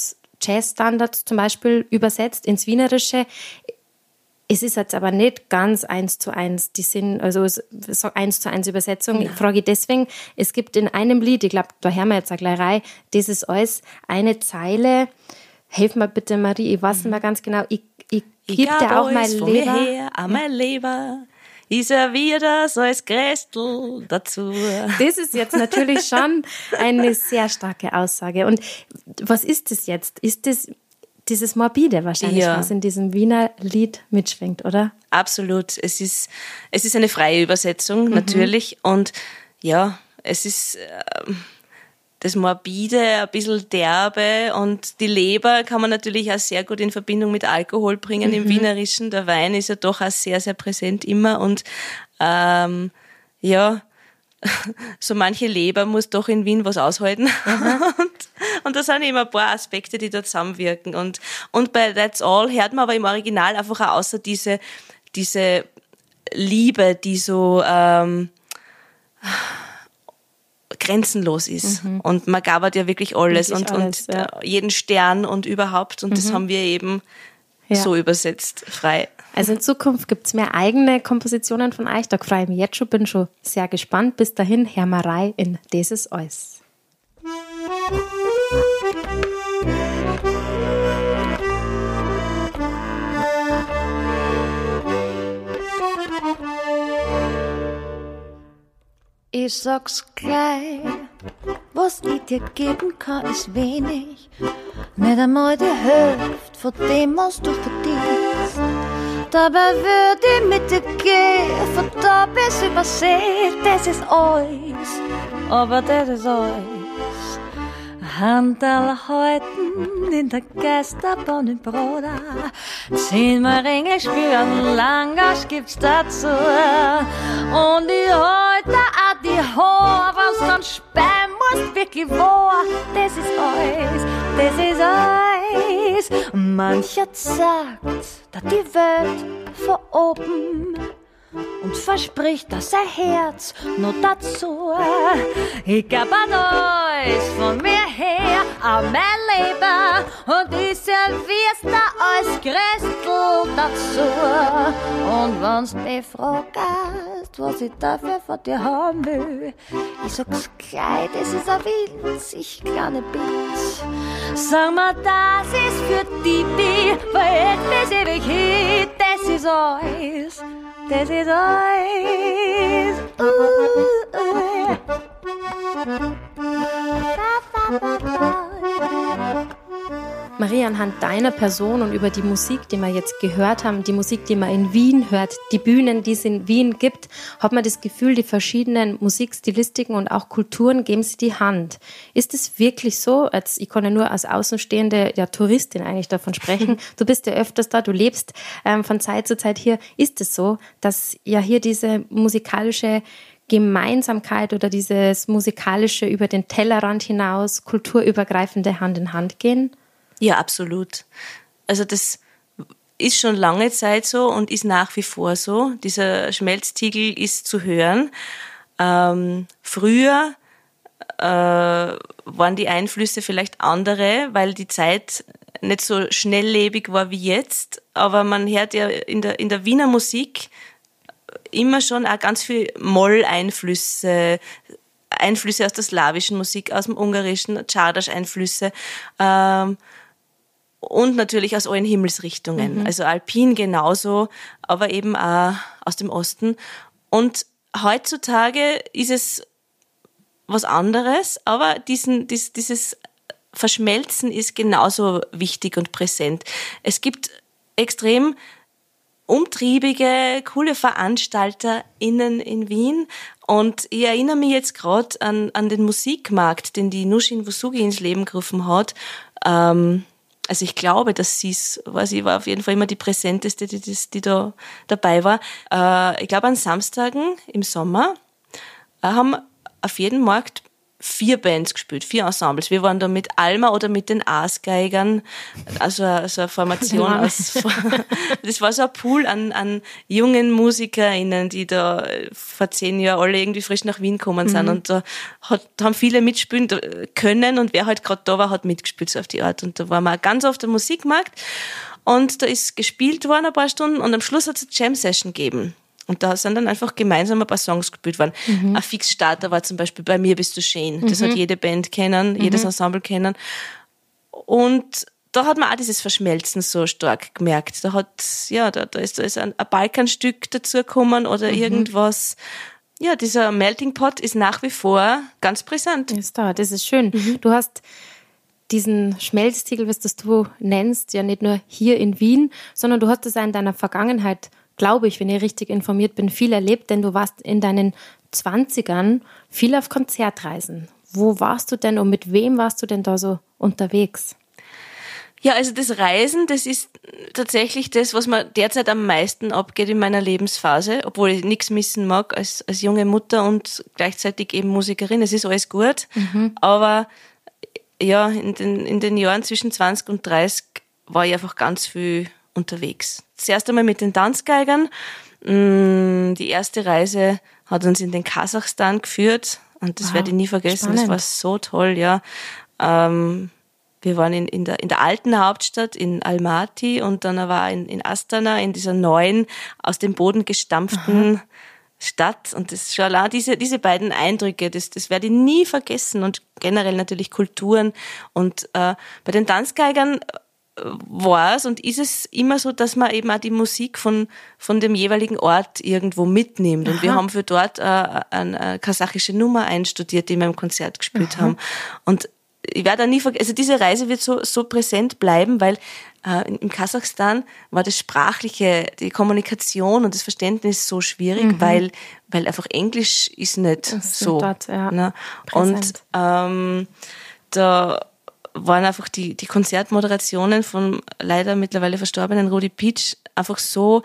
Jazzstandards zum Beispiel übersetzt ins Wienerische. Es ist jetzt aber nicht ganz eins zu eins. Die sind, also so eins zu eins Übersetzung. Ja. Ich frage deswegen, es gibt in einem Lied, ich glaube, da hören wir jetzt eine gleich rein, das ist alles eine Zeile, Helf mir bitte, Marie, ich weiß nicht mehr ganz genau. Ich, ich, ich gebe dir auch mein Leber. Her, an mein Leber. Ich serviere so als Grästel dazu. Das ist jetzt natürlich schon eine sehr starke Aussage. Und was ist das jetzt? Ist das dieses Morbide wahrscheinlich, ja. was in diesem Wiener Lied mitschwingt, oder? Absolut. Es ist, es ist eine freie Übersetzung, mhm. natürlich. Und ja, es ist, äh, das Morbide, ein bisschen derbe und die Leber kann man natürlich auch sehr gut in Verbindung mit Alkohol bringen mhm. im Wienerischen. Der Wein ist ja doch auch sehr, sehr präsent immer und ähm, ja, [LAUGHS] so manche Leber muss doch in Wien was aushalten. [LAUGHS] und, und da sind immer ein paar Aspekte, die da zusammenwirken. Und, und bei That's All hört man aber im Original einfach auch außer diese, diese Liebe, die so ähm, grenzenlos ist. Mhm. Und man gabert ja wirklich alles wirklich und, alles, und ja. jeden Stern und überhaupt. Und mhm. das haben wir eben ja. so übersetzt, frei. Also in Zukunft gibt es mehr eigene Kompositionen von euch. Da freue ich mich jetzt schon, bin schon sehr gespannt. Bis dahin, Hermerei in dieses Eus. Ich sag's gleich, was ich dir geben kann, ist wenig. Nicht einmal die Hälfte von dem, was du verdienst. Dabei würde ich mit dir gehen, von da bis übersee, das ist alles. Aber das ist alles. Handel halten in der Geisterbahn in Broda. Zehnmal Ringe spüren, Langasch gibt's dazu. Und ich halte auch die Haare, was dann sperren muss, wirklich wahr. Das ist alles, das ist alles. Mancher sagt, dass die Welt von oben und verspricht, dass er Herz nur dazu. Ich gab an alles von mir her, an mein Leben und ich servier's da als Christel dazu. Und wenn's mich fragst, was ich dafür von dir haben will, ich sag's gleich, das ist ein winzig kleiner Bitch. Sag mal, das ist für die, weil bis ewig hin, das ist alles. this is ours. Ooh, ooh. Ba, ba, ba, Maria, anhand deiner Person und über die Musik, die wir jetzt gehört haben, die Musik, die man in Wien hört, die Bühnen, die es in Wien gibt, hat man das Gefühl, die verschiedenen Musikstilistiken und auch Kulturen geben sie die Hand. Ist es wirklich so? Als, ich kann ja nur als außenstehende ja, Touristin eigentlich davon sprechen. [LAUGHS] Du bist ja öfters da, du lebst ähm, von Zeit zu Zeit hier. Ist es so, dass ja hier diese musikalische Gemeinsamkeit oder dieses musikalische über den Tellerrand hinaus, kulturübergreifende Hand in Hand gehen? Ja, absolut. Also das ist schon lange Zeit so und ist nach wie vor so. Dieser Schmelztiegel ist zu hören. Ähm, früher äh, waren die Einflüsse vielleicht andere, weil die Zeit nicht so schnelllebig war wie jetzt. Aber man hört ja in der, in der Wiener Musik immer schon auch ganz viel Moll-Einflüsse, Einflüsse aus der slawischen Musik, aus dem ungarischen, Czardas-Einflüsse. Ähm, und natürlich aus allen Himmelsrichtungen. Mhm. Also Alpin genauso, aber eben auch aus dem Osten. Und heutzutage ist es was anderes, aber diesen, dies, dieses Verschmelzen ist genauso wichtig und präsent. Es gibt extrem umtriebige, coole VeranstalterInnen in Wien. Und ich erinnere mich jetzt gerade an, an den Musikmarkt, den die Nushin Wusugi ins Leben gerufen hat. Ähm, also ich glaube, dass sie es war, sie war auf jeden Fall immer die präsenteste, die, die, die da dabei war. Äh, ich glaube, an Samstagen im Sommer äh, haben auf jedem Markt vier Bands gespielt, vier Ensembles. Wir waren da mit Alma oder mit den Aasgeigern, also, also eine Formation aus, [LAUGHS] das war so ein Pool an, an jungen MusikerInnen, die da vor zehn Jahren alle irgendwie frisch nach Wien gekommen sind mhm. und da hat, haben viele mitspielen können und wer halt gerade da war, hat mitgespielt so auf die Art und da waren wir ganz oft am Musikmarkt und da ist gespielt worden ein paar Stunden und am Schluss hat es eine Jam-Session gegeben. Und da sind dann einfach gemeinsam ein paar Songs gespielt worden. Mhm. Ein Fixstarter war zum Beispiel Bei mir bist du schön. Das mhm. hat jede Band kennen, mhm. jedes Ensemble kennen. Und da hat man auch dieses Verschmelzen so stark gemerkt. Da hat, ja, da, da ist, da ist ein, ein Balkanstück dazugekommen oder mhm. irgendwas. Ja, dieser Melting Pot ist nach wie vor ganz präsent. Ist da, das ist schön. Mhm. Du hast diesen Schmelztiegel, was das du nennst, ja nicht nur hier in Wien, sondern du hast es auch in deiner Vergangenheit glaube ich, wenn ich richtig informiert bin, viel erlebt, denn du warst in deinen 20ern viel auf Konzertreisen. Wo warst du denn und mit wem warst du denn da so unterwegs? Ja, also das Reisen, das ist tatsächlich das, was mir derzeit am meisten abgeht in meiner Lebensphase, obwohl ich nichts missen mag als, als junge Mutter und gleichzeitig eben Musikerin. Es ist alles gut. Mhm. Aber ja, in den, in den Jahren zwischen 20 und 30 war ich einfach ganz viel unterwegs. Zuerst einmal mit den Tanzgeigern. Mm, die erste Reise hat uns in den Kasachstan geführt und das wow, werde ich nie vergessen. Spannend. Das war so toll, ja. Ähm, wir waren in, in, der, in der alten Hauptstadt in Almaty und dann war in, in Astana, in dieser neuen, aus dem Boden gestampften Aha. Stadt. Und das schon allein diese, diese beiden Eindrücke, das, das werde ich nie vergessen. Und generell natürlich Kulturen. Und äh, bei den Tanzgeigern war es und ist es immer so, dass man eben auch die Musik von, von dem jeweiligen Ort irgendwo mitnimmt. Und Aha. wir haben für dort äh, eine, eine kasachische Nummer einstudiert, die wir im Konzert gespielt Aha. haben. Und ich werde da nie vergessen, also diese Reise wird so, so präsent bleiben, weil äh, im Kasachstan war das Sprachliche, die Kommunikation und das Verständnis so schwierig, mhm. weil, weil einfach Englisch ist nicht das so. Dort, ja, ne? Und ähm, da waren einfach die, die Konzertmoderationen von leider mittlerweile verstorbenen Rudi Peach einfach so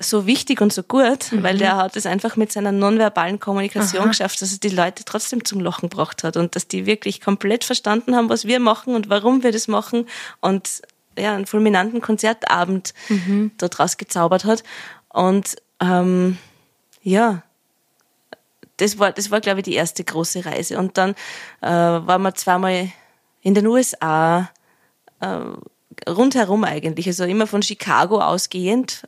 so wichtig und so gut, mhm. weil der hat es einfach mit seiner nonverbalen Kommunikation Aha. geschafft, dass er die Leute trotzdem zum Lachen gebracht hat und dass die wirklich komplett verstanden haben, was wir machen und warum wir das machen und ja, einen fulminanten Konzertabend mhm. daraus gezaubert hat. Und ähm, ja, das war, das war, glaube ich, die erste große Reise. Und dann äh, waren wir zweimal in den USA, äh, rundherum eigentlich, also immer von Chicago ausgehend,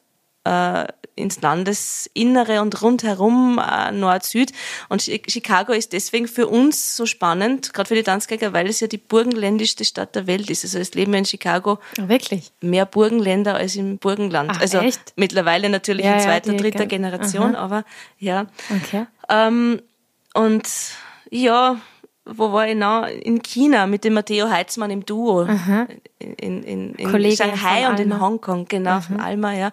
äh, ins Landesinnere und rundherum äh, Nord-Süd. Und Chicago ist deswegen für uns so spannend, gerade für die Tanzgeiger, weil es ja die burgenländischste Stadt der Welt ist. Also es leben in Chicago oh, wirklich mehr Burgenländer als im Burgenland. Ach, also echt? mittlerweile natürlich ja, in zweiter, ja, dritter Generation, Aha. aber ja. Okay. Ähm, und ja, wo war ich noch? In China mit dem Matteo Heitzmann im Duo. Aha. In, in, in Shanghai und in Hongkong, genau, Aha. von Alma, ja.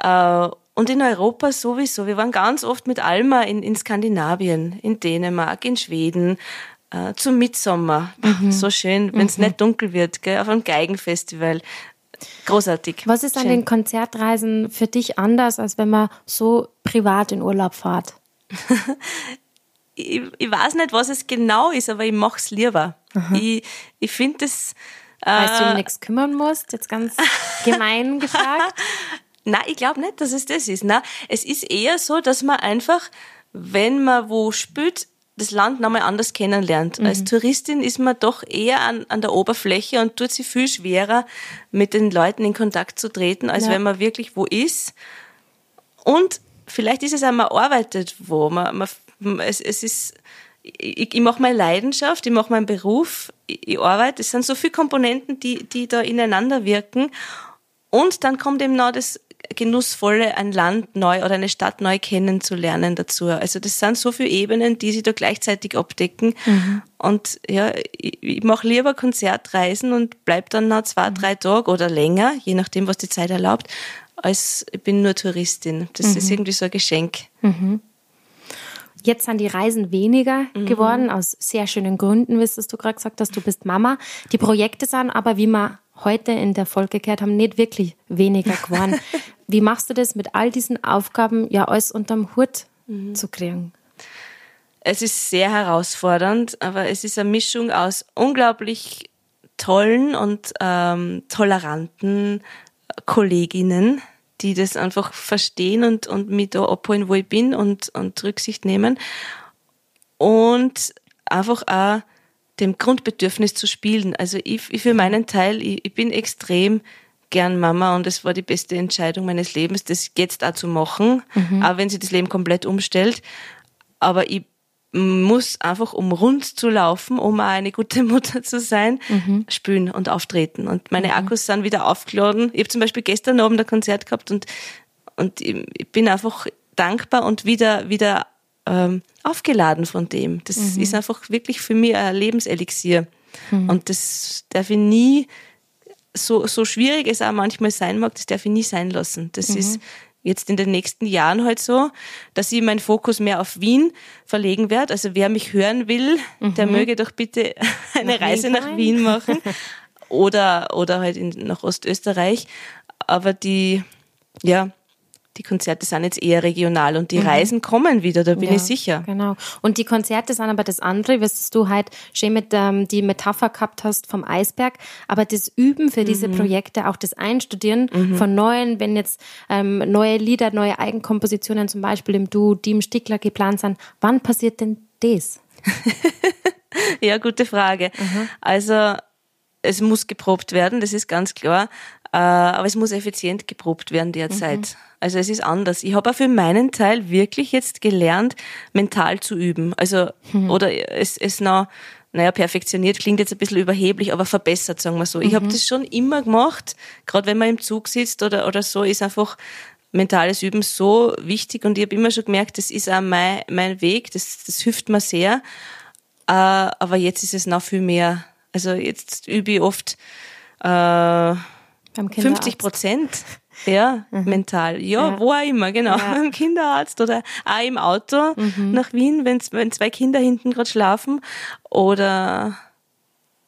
Äh, und in Europa sowieso. Wir waren ganz oft mit Alma in, in Skandinavien, in Dänemark, in Schweden, äh, zum Mitsommer. Mhm. So schön, wenn es mhm. nicht dunkel wird, gell, auf einem Geigenfestival. Großartig. Was ist an schön. den Konzertreisen für dich anders, als wenn man so privat in Urlaub fährt? [LAUGHS] ich, ich weiß nicht, was es genau ist, aber ich mache es lieber. Ich, ich finde das. Weil du um nichts kümmern musst, jetzt ganz gemein [LAUGHS] gefragt. Nein, ich glaube nicht, dass es das ist. Nein, es ist eher so, dass man einfach, wenn man wo spielt, das Land nochmal anders kennenlernt. Als Touristin ist man doch eher an, an der Oberfläche und tut sich viel schwerer, mit den Leuten in Kontakt zu treten, als Ja. wenn man wirklich wo ist. Und vielleicht ist es auch, man arbeitet wo. Man, man, es, es ist, ich, ich mache meine Leidenschaft, ich mache meinen Beruf, ich, ich arbeite. Es sind so viele Komponenten, die, die da ineinander wirken. Und dann kommt eben noch das Genussvolle, ein Land neu oder eine Stadt neu kennenzulernen dazu. Also das sind so viele Ebenen, die sie da gleichzeitig abdecken. Und ja, ich, ich mache lieber Konzertreisen und bleib dann noch zwei, drei Tage oder länger, je nachdem, was die Zeit erlaubt, als ich bin nur Touristin. Das ist irgendwie so ein Geschenk. Jetzt sind die Reisen weniger Mhm. geworden, aus sehr schönen Gründen, wie es du gerade gesagt hast, du bist Mama. Die Projekte sind aber, wie wir heute in der Folge gehört haben, nicht wirklich weniger geworden. [LAUGHS] wie machst du das mit all diesen Aufgaben, ja, alles unterm Hut Mhm. zu kriegen? Es ist sehr herausfordernd, aber es ist eine Mischung aus unglaublich tollen und ähm, toleranten Kolleginnen, die das einfach verstehen und, und mich da abholen, wo ich bin und, und Rücksicht nehmen. Und einfach auch dem Grundbedürfnis zu spielen. Also ich, ich für meinen Teil, ich, ich bin extrem gern Mama und es war die beste Entscheidung meines Lebens, das jetzt auch zu machen, auch wenn sie das Leben komplett umstellt. Aber ich muss einfach, um rund zu laufen, um auch eine gute [LAUGHS] Mutter zu sein, spielen und auftreten. Und meine Akkus sind wieder aufgeladen. Ich habe zum Beispiel gestern Abend ein Konzert gehabt und, und ich bin einfach dankbar und wieder, wieder ähm, aufgeladen von dem. Das ist einfach wirklich für mich ein Lebenselixier. Und das darf ich nie, so, so schwierig es auch manchmal sein mag, das darf ich nie sein lassen. Das ist jetzt in den nächsten Jahren halt so, dass ich meinen Fokus mehr auf Wien verlegen werde. Also wer mich hören will, der möge doch bitte [LAUGHS] eine Nach Wien Reise nach kommen. Wien [LAUGHS] machen oder, oder halt in, nach Ostösterreich. Aber die, ja, die Konzerte sind jetzt eher regional und die Reisen kommen wieder, da bin Ja, ich sicher. Genau. Und die Konzerte sind aber das andere, was du halt schön mit ähm, die Metapher gehabt hast vom Eisberg. Aber das Üben für diese Mhm. Projekte, auch das Einstudieren von neuen, wenn jetzt ähm, neue Lieder, neue Eigenkompositionen zum Beispiel im Du, die im Stickler geplant sind, wann passiert denn das? [LAUGHS] Ja, gute Frage. Also es muss geprobt werden, das ist ganz klar. Äh, aber es muss effizient geprobt werden derzeit. Also es ist anders. Ich habe auch für meinen Teil wirklich jetzt gelernt, mental zu üben. Also oder es, es noch, naja, perfektioniert klingt jetzt ein bisschen überheblich, aber verbessert, sagen wir so. Ich habe das schon immer gemacht, gerade wenn man im Zug sitzt oder, oder so, ist einfach mentales Üben so wichtig und ich habe immer schon gemerkt, das ist auch mein, mein Weg, das, das hilft mir sehr. Äh, aber jetzt ist es noch viel mehr. Also jetzt übe ich oft äh, 50 Prozent. Ja, mental. Ja, Ja. wo auch immer, genau. [LAUGHS] Beim Kinderarzt oder auch im Auto nach Wien, wenn's, wenn zwei Kinder hinten gerade schlafen. Oder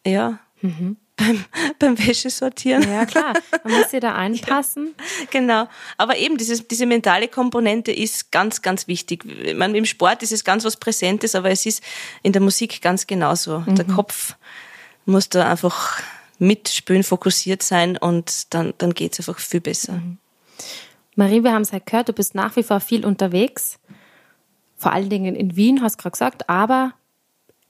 ja, beim, [LAUGHS] beim Wäschesortieren. Ja, klar. Man muss sich da [LAUGHS] einpassen. Genau. Aber eben dieses, diese mentale Komponente ist ganz, ganz wichtig. Ich meine, Im Sport ist es ganz was Präsentes, aber es ist in der Musik ganz genauso. Der Kopf muss da einfach mitspielen, fokussiert sein und dann, dann geht's einfach viel besser. Marie, wir haben es halt gehört, du bist nach wie vor viel unterwegs. Vor allen Dingen in Wien, hast gerade gesagt, aber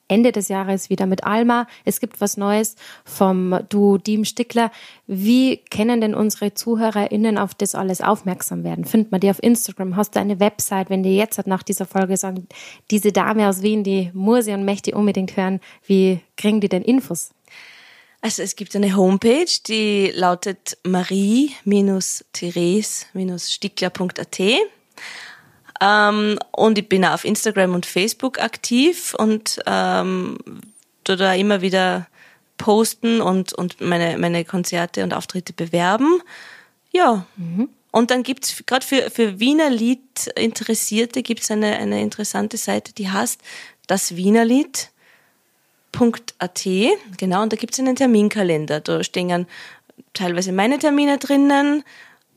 Ende des Jahres wieder mit Alma. Es gibt was Neues vom Duo Diem Stickler. Wie können denn unsere ZuhörerInnen auf das alles aufmerksam werden? Findet man die auf Instagram? Hast du eine Website? Wenn die jetzt nach dieser Folge sagen, diese Dame aus Wien, die muss ich und möchte unbedingt hören, wie kriegen die denn Infos? Also es gibt eine Homepage, die lautet marie-therese-stickler.at. Ähm, und ich bin auch auf Instagram und Facebook aktiv und ähm, da immer wieder posten und, und meine, meine Konzerte und Auftritte bewerben. Ja. Und dann gibt's gerade für, für Wiener Lied Interessierte gibt's eine, eine interessante Seite, die heißt das Wiener Lied. .at, genau, und da gibt's einen Terminkalender. Da stehen teilweise meine Termine drinnen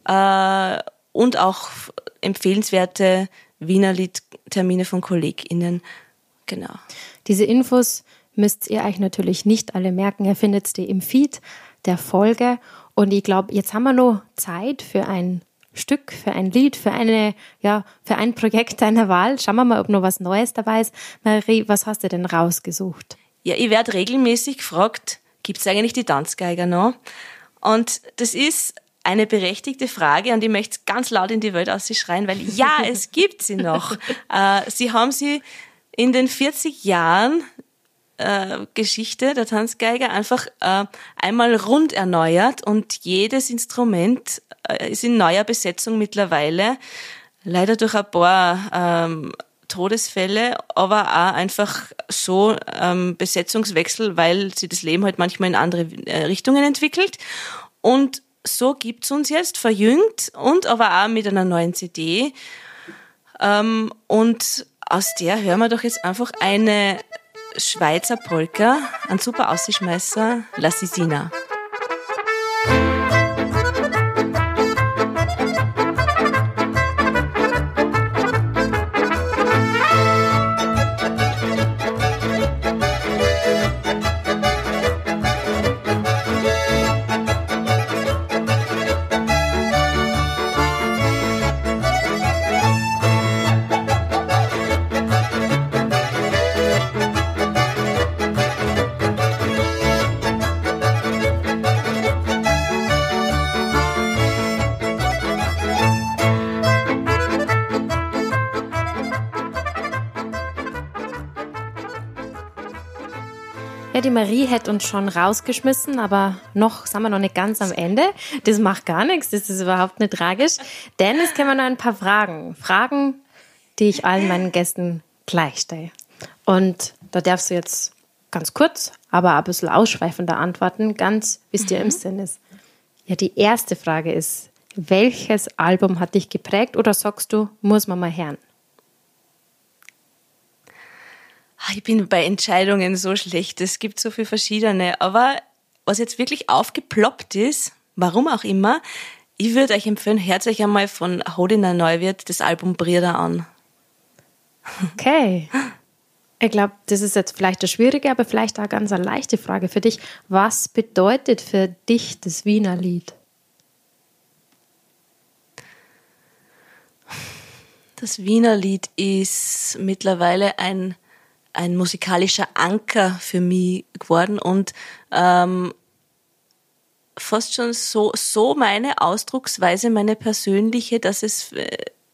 äh, und auch empfehlenswerte Wiener Liedtermine von KollegInnen. Genau. Diese Infos müsst ihr euch natürlich nicht alle merken. Ihr findet die im Feed der Folge. Und ich glaube, jetzt haben wir noch Zeit für ein Stück, für ein Lied, für eine, ja, für ein Projekt deiner Wahl. Schauen wir mal, ob noch was Neues dabei ist. Marie, was hast du denn rausgesucht? Ja, ich werde regelmäßig gefragt, gibt es eigentlich die Tanzgeiger noch? Und das ist eine berechtigte Frage und ich möchte ganz laut in die Welt ausschreien, weil [LAUGHS] ja, es gibt sie noch. Äh, sie haben sie in den 40 Jahren äh, Geschichte der Tanzgeige einfach äh, einmal rund erneuert und jedes Instrument äh, ist in neuer Besetzung mittlerweile. Leider durch ein paar ähm, Todesfälle, aber auch einfach so ähm, Besetzungswechsel, weil sich das Leben halt manchmal in andere äh, Richtungen entwickelt. Und so gibt's uns jetzt verjüngt und aber auch mit einer neuen CD. Ähm, und aus der hören wir doch jetzt einfach eine Schweizer Polka, ein super Ausschmeißer, La Sisina. Ja, die Marie hätte uns schon rausgeschmissen, aber noch sind wir noch nicht ganz am Ende. Das macht gar nichts, das ist überhaupt nicht tragisch. Denn es kommen noch ein paar Fragen. Fragen, die ich allen meinen Gästen gleich stelle. Und da darfst du jetzt ganz kurz, aber ein bisschen ausschweifender antworten, ganz wie es dir im Sinn ist. Ja, die erste Frage ist, welches Album hat dich geprägt oder sagst du, muss man mal hören? Ah, ich bin bei Entscheidungen so schlecht. Es gibt so viele verschiedene. Aber was jetzt wirklich aufgeploppt ist, warum auch immer, ich würde euch empfehlen, hört euch einmal von Hodina Neuwirth das Album Brierda an. Okay. Ich glaube, das ist jetzt vielleicht eine schwierige, aber vielleicht auch ganz eine leichte Frage für dich. Was bedeutet für dich das Wiener Lied? Das Wiener Lied ist mittlerweile ein ein musikalischer Anker für mich geworden und ähm, fast schon so, so meine Ausdrucksweise, meine persönliche, dass es äh,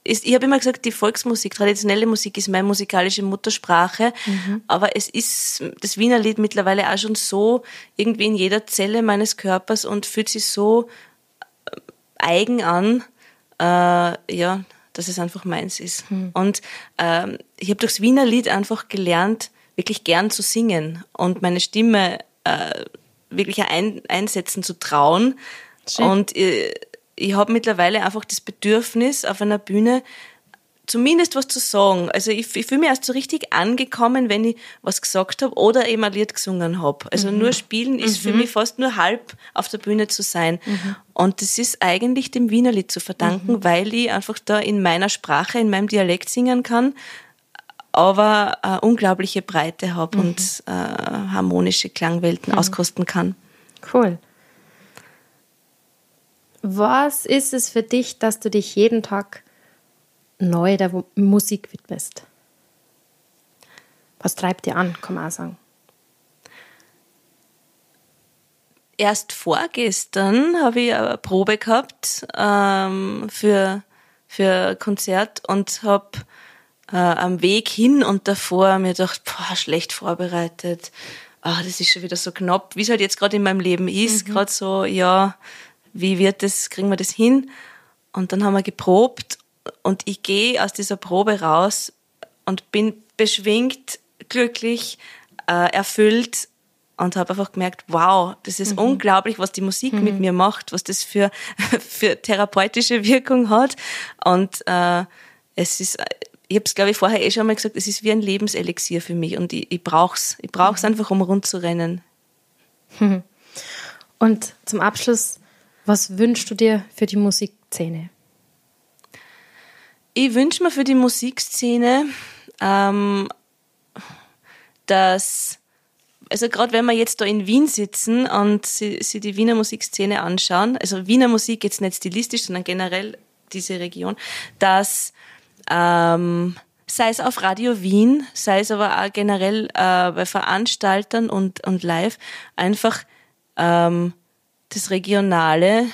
ist, ich habe immer gesagt, die Volksmusik, traditionelle Musik ist meine musikalische Muttersprache, mhm. aber es ist das Wiener Lied mittlerweile auch schon so irgendwie in jeder Zelle meines Körpers und fühlt sich so äh, eigen an, äh, ja, dass es einfach meins ist. Mhm. Und ähm, ich habe durchs Wiener Lied einfach gelernt, wirklich gern zu singen und meine Stimme äh, wirklich ein, einsetzen zu trauen. Schön. Und äh, ich, ich habe mittlerweile einfach das Bedürfnis, auf einer Bühne zumindest was zu sagen. Also ich, ich fühle mich erst so richtig angekommen, wenn ich was gesagt habe oder eben ein Lied gesungen habe. Also mhm. nur spielen ist mhm. für mich fast nur halb auf der Bühne zu sein. Mhm. Und das ist eigentlich dem Wiener Lied zu verdanken, mhm. weil ich einfach da in meiner Sprache, in meinem Dialekt singen kann, aber eine unglaubliche Breite habe mhm. und äh, harmonische Klangwelten mhm. auskosten kann. Cool. Was ist es für dich, dass du dich jeden Tag neu der Musik widmest? Was treibt dir an, kann man auch sagen? Erst vorgestern habe ich eine Probe gehabt ähm, für, für ein Konzert und habe äh, am Weg hin und davor mir gedacht, boah, schlecht vorbereitet. Ah, das ist schon wieder so knapp, wie es halt jetzt gerade in meinem Leben ist. Mhm. Gerade so, ja, wie wird das, kriegen wir das hin? Und dann haben wir geprobt und ich gehe aus dieser Probe raus und bin beschwingt, glücklich, äh, erfüllt und habe einfach gemerkt, wow, das ist mhm. unglaublich, was die Musik mhm. mit mir macht, was das für, [LAUGHS] für therapeutische Wirkung hat. Und äh, es ist, ich habe es, glaube ich, vorher eh schon mal gesagt, es ist wie ein Lebenselixier für mich und ich, ich brauche es. Ich brauche es mhm. einfach, um rund zu rennen. [LAUGHS] Und zum Abschluss, was wünschst du dir für die Musikszene? Ich wünsche mir für die Musikszene, ähm, dass, also gerade wenn wir jetzt da in Wien sitzen und sie, sie die Wiener Musikszene anschauen, also Wiener Musik jetzt nicht stilistisch, sondern generell diese Region, dass ähm, sei es auf Radio Wien, sei es aber auch generell äh, bei Veranstaltern und, und live, einfach ähm, das Regionale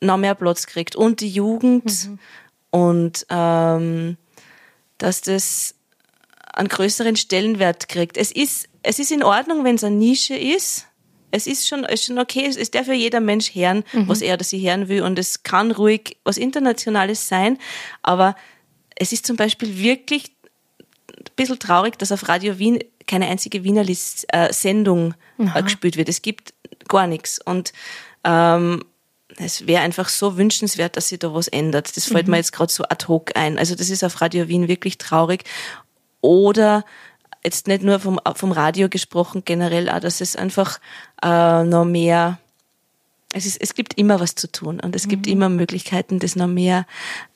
noch mehr Platz kriegt und die Jugend mhm. Und ähm, dass das einen größeren Stellenwert kriegt. Es ist, es ist in Ordnung, wenn es eine Nische ist. Es ist schon, ist schon okay, es darf ja jeder Mensch hören, mhm. was er oder sie hören will und es kann ruhig was Internationales sein, aber es ist zum Beispiel wirklich ein bisschen traurig, dass auf Radio Wien keine einzige Wienerlist-Sendung äh, gespielt wird. Es gibt gar nichts. Und ähm, es wäre einfach so wünschenswert, dass sich da was ändert. Das fällt mhm. mir jetzt gerade so ad hoc ein. Also das ist auf Radio Wien wirklich traurig. Oder jetzt nicht nur vom, vom Radio gesprochen, generell auch, dass es einfach äh, noch mehr es, ist, es gibt immer was zu tun und es mhm. gibt immer Möglichkeiten, das noch mehr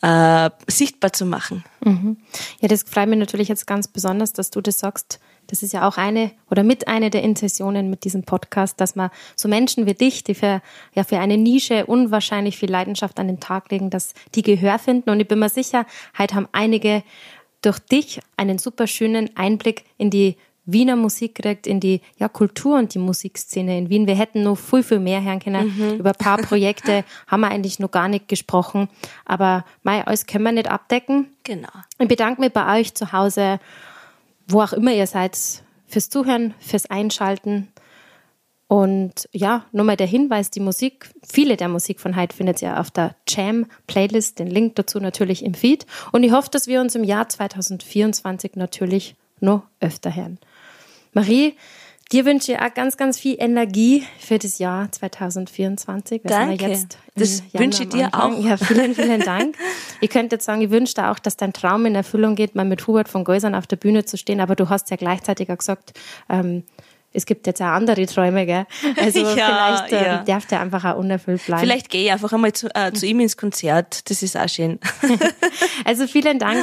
äh, sichtbar zu machen. Mhm. Ja, das freut mich natürlich jetzt ganz besonders, dass du das sagst. Das ist ja auch eine oder mit einer der Intentionen mit diesem Podcast, dass man so Menschen wie dich, die für, ja, für eine Nische unwahrscheinlich viel Leidenschaft an den Tag legen, dass die Gehör finden. Und ich bin mir sicher, heute haben einige durch dich einen super schönen Einblick in die Wiener Musik kriegt, in die ja, Kultur und die Musikszene in Wien. Wir hätten noch viel, viel mehr hören können. Mhm. Über ein paar Projekte [LAUGHS] haben wir eigentlich noch gar nicht gesprochen. Aber mei, alles können wir nicht abdecken. Genau. Ich bedanke mich bei euch zu Hause, wo auch immer ihr seid, fürs Zuhören, fürs Einschalten. Und ja, nur mal der Hinweis, die Musik, viele der Musik von heute findet ihr auf der Jam-Playlist, den Link dazu natürlich im Feed. Und ich hoffe, dass wir uns im Jahr 2024 natürlich noch öfter hören. Marie, dir wünsche ich auch ganz, ganz viel Energie für das Jahr 2024. Danke. das wünsche ich dir auch. Ja, vielen, vielen Dank. ich könnte jetzt sagen, ich wünsche dir auch, dass dein Traum in Erfüllung geht, mal mit Hubert von Geusern auf der Bühne zu stehen. Aber du hast ja gleichzeitig auch gesagt, ähm, es gibt jetzt auch andere Träume, gell? [LAUGHS] Also ja, vielleicht äh, ja. darf der einfach auch unerfüllt bleiben. Vielleicht gehe ich einfach einmal zu, äh, zu ihm ins Konzert. Das ist auch schön. [LAUGHS] also vielen Dank,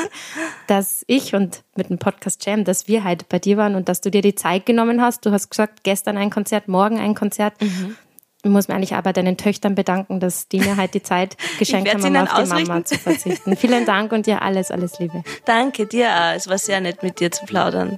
dass ich und mit dem Podcast Jam, dass wir heute bei dir waren und dass du dir die Zeit genommen hast. Du hast gesagt, gestern ein Konzert, morgen ein Konzert. Mhm ich muss mir eigentlich aber deinen Töchtern bedanken, dass die mir halt die Zeit [LAUGHS] geschenkt haben, um auf die. Mama zu verzichten. Vielen Dank und dir alles, alles Liebe. [LAUGHS] Danke dir auch. Es war sehr nett, mit dir zu plaudern.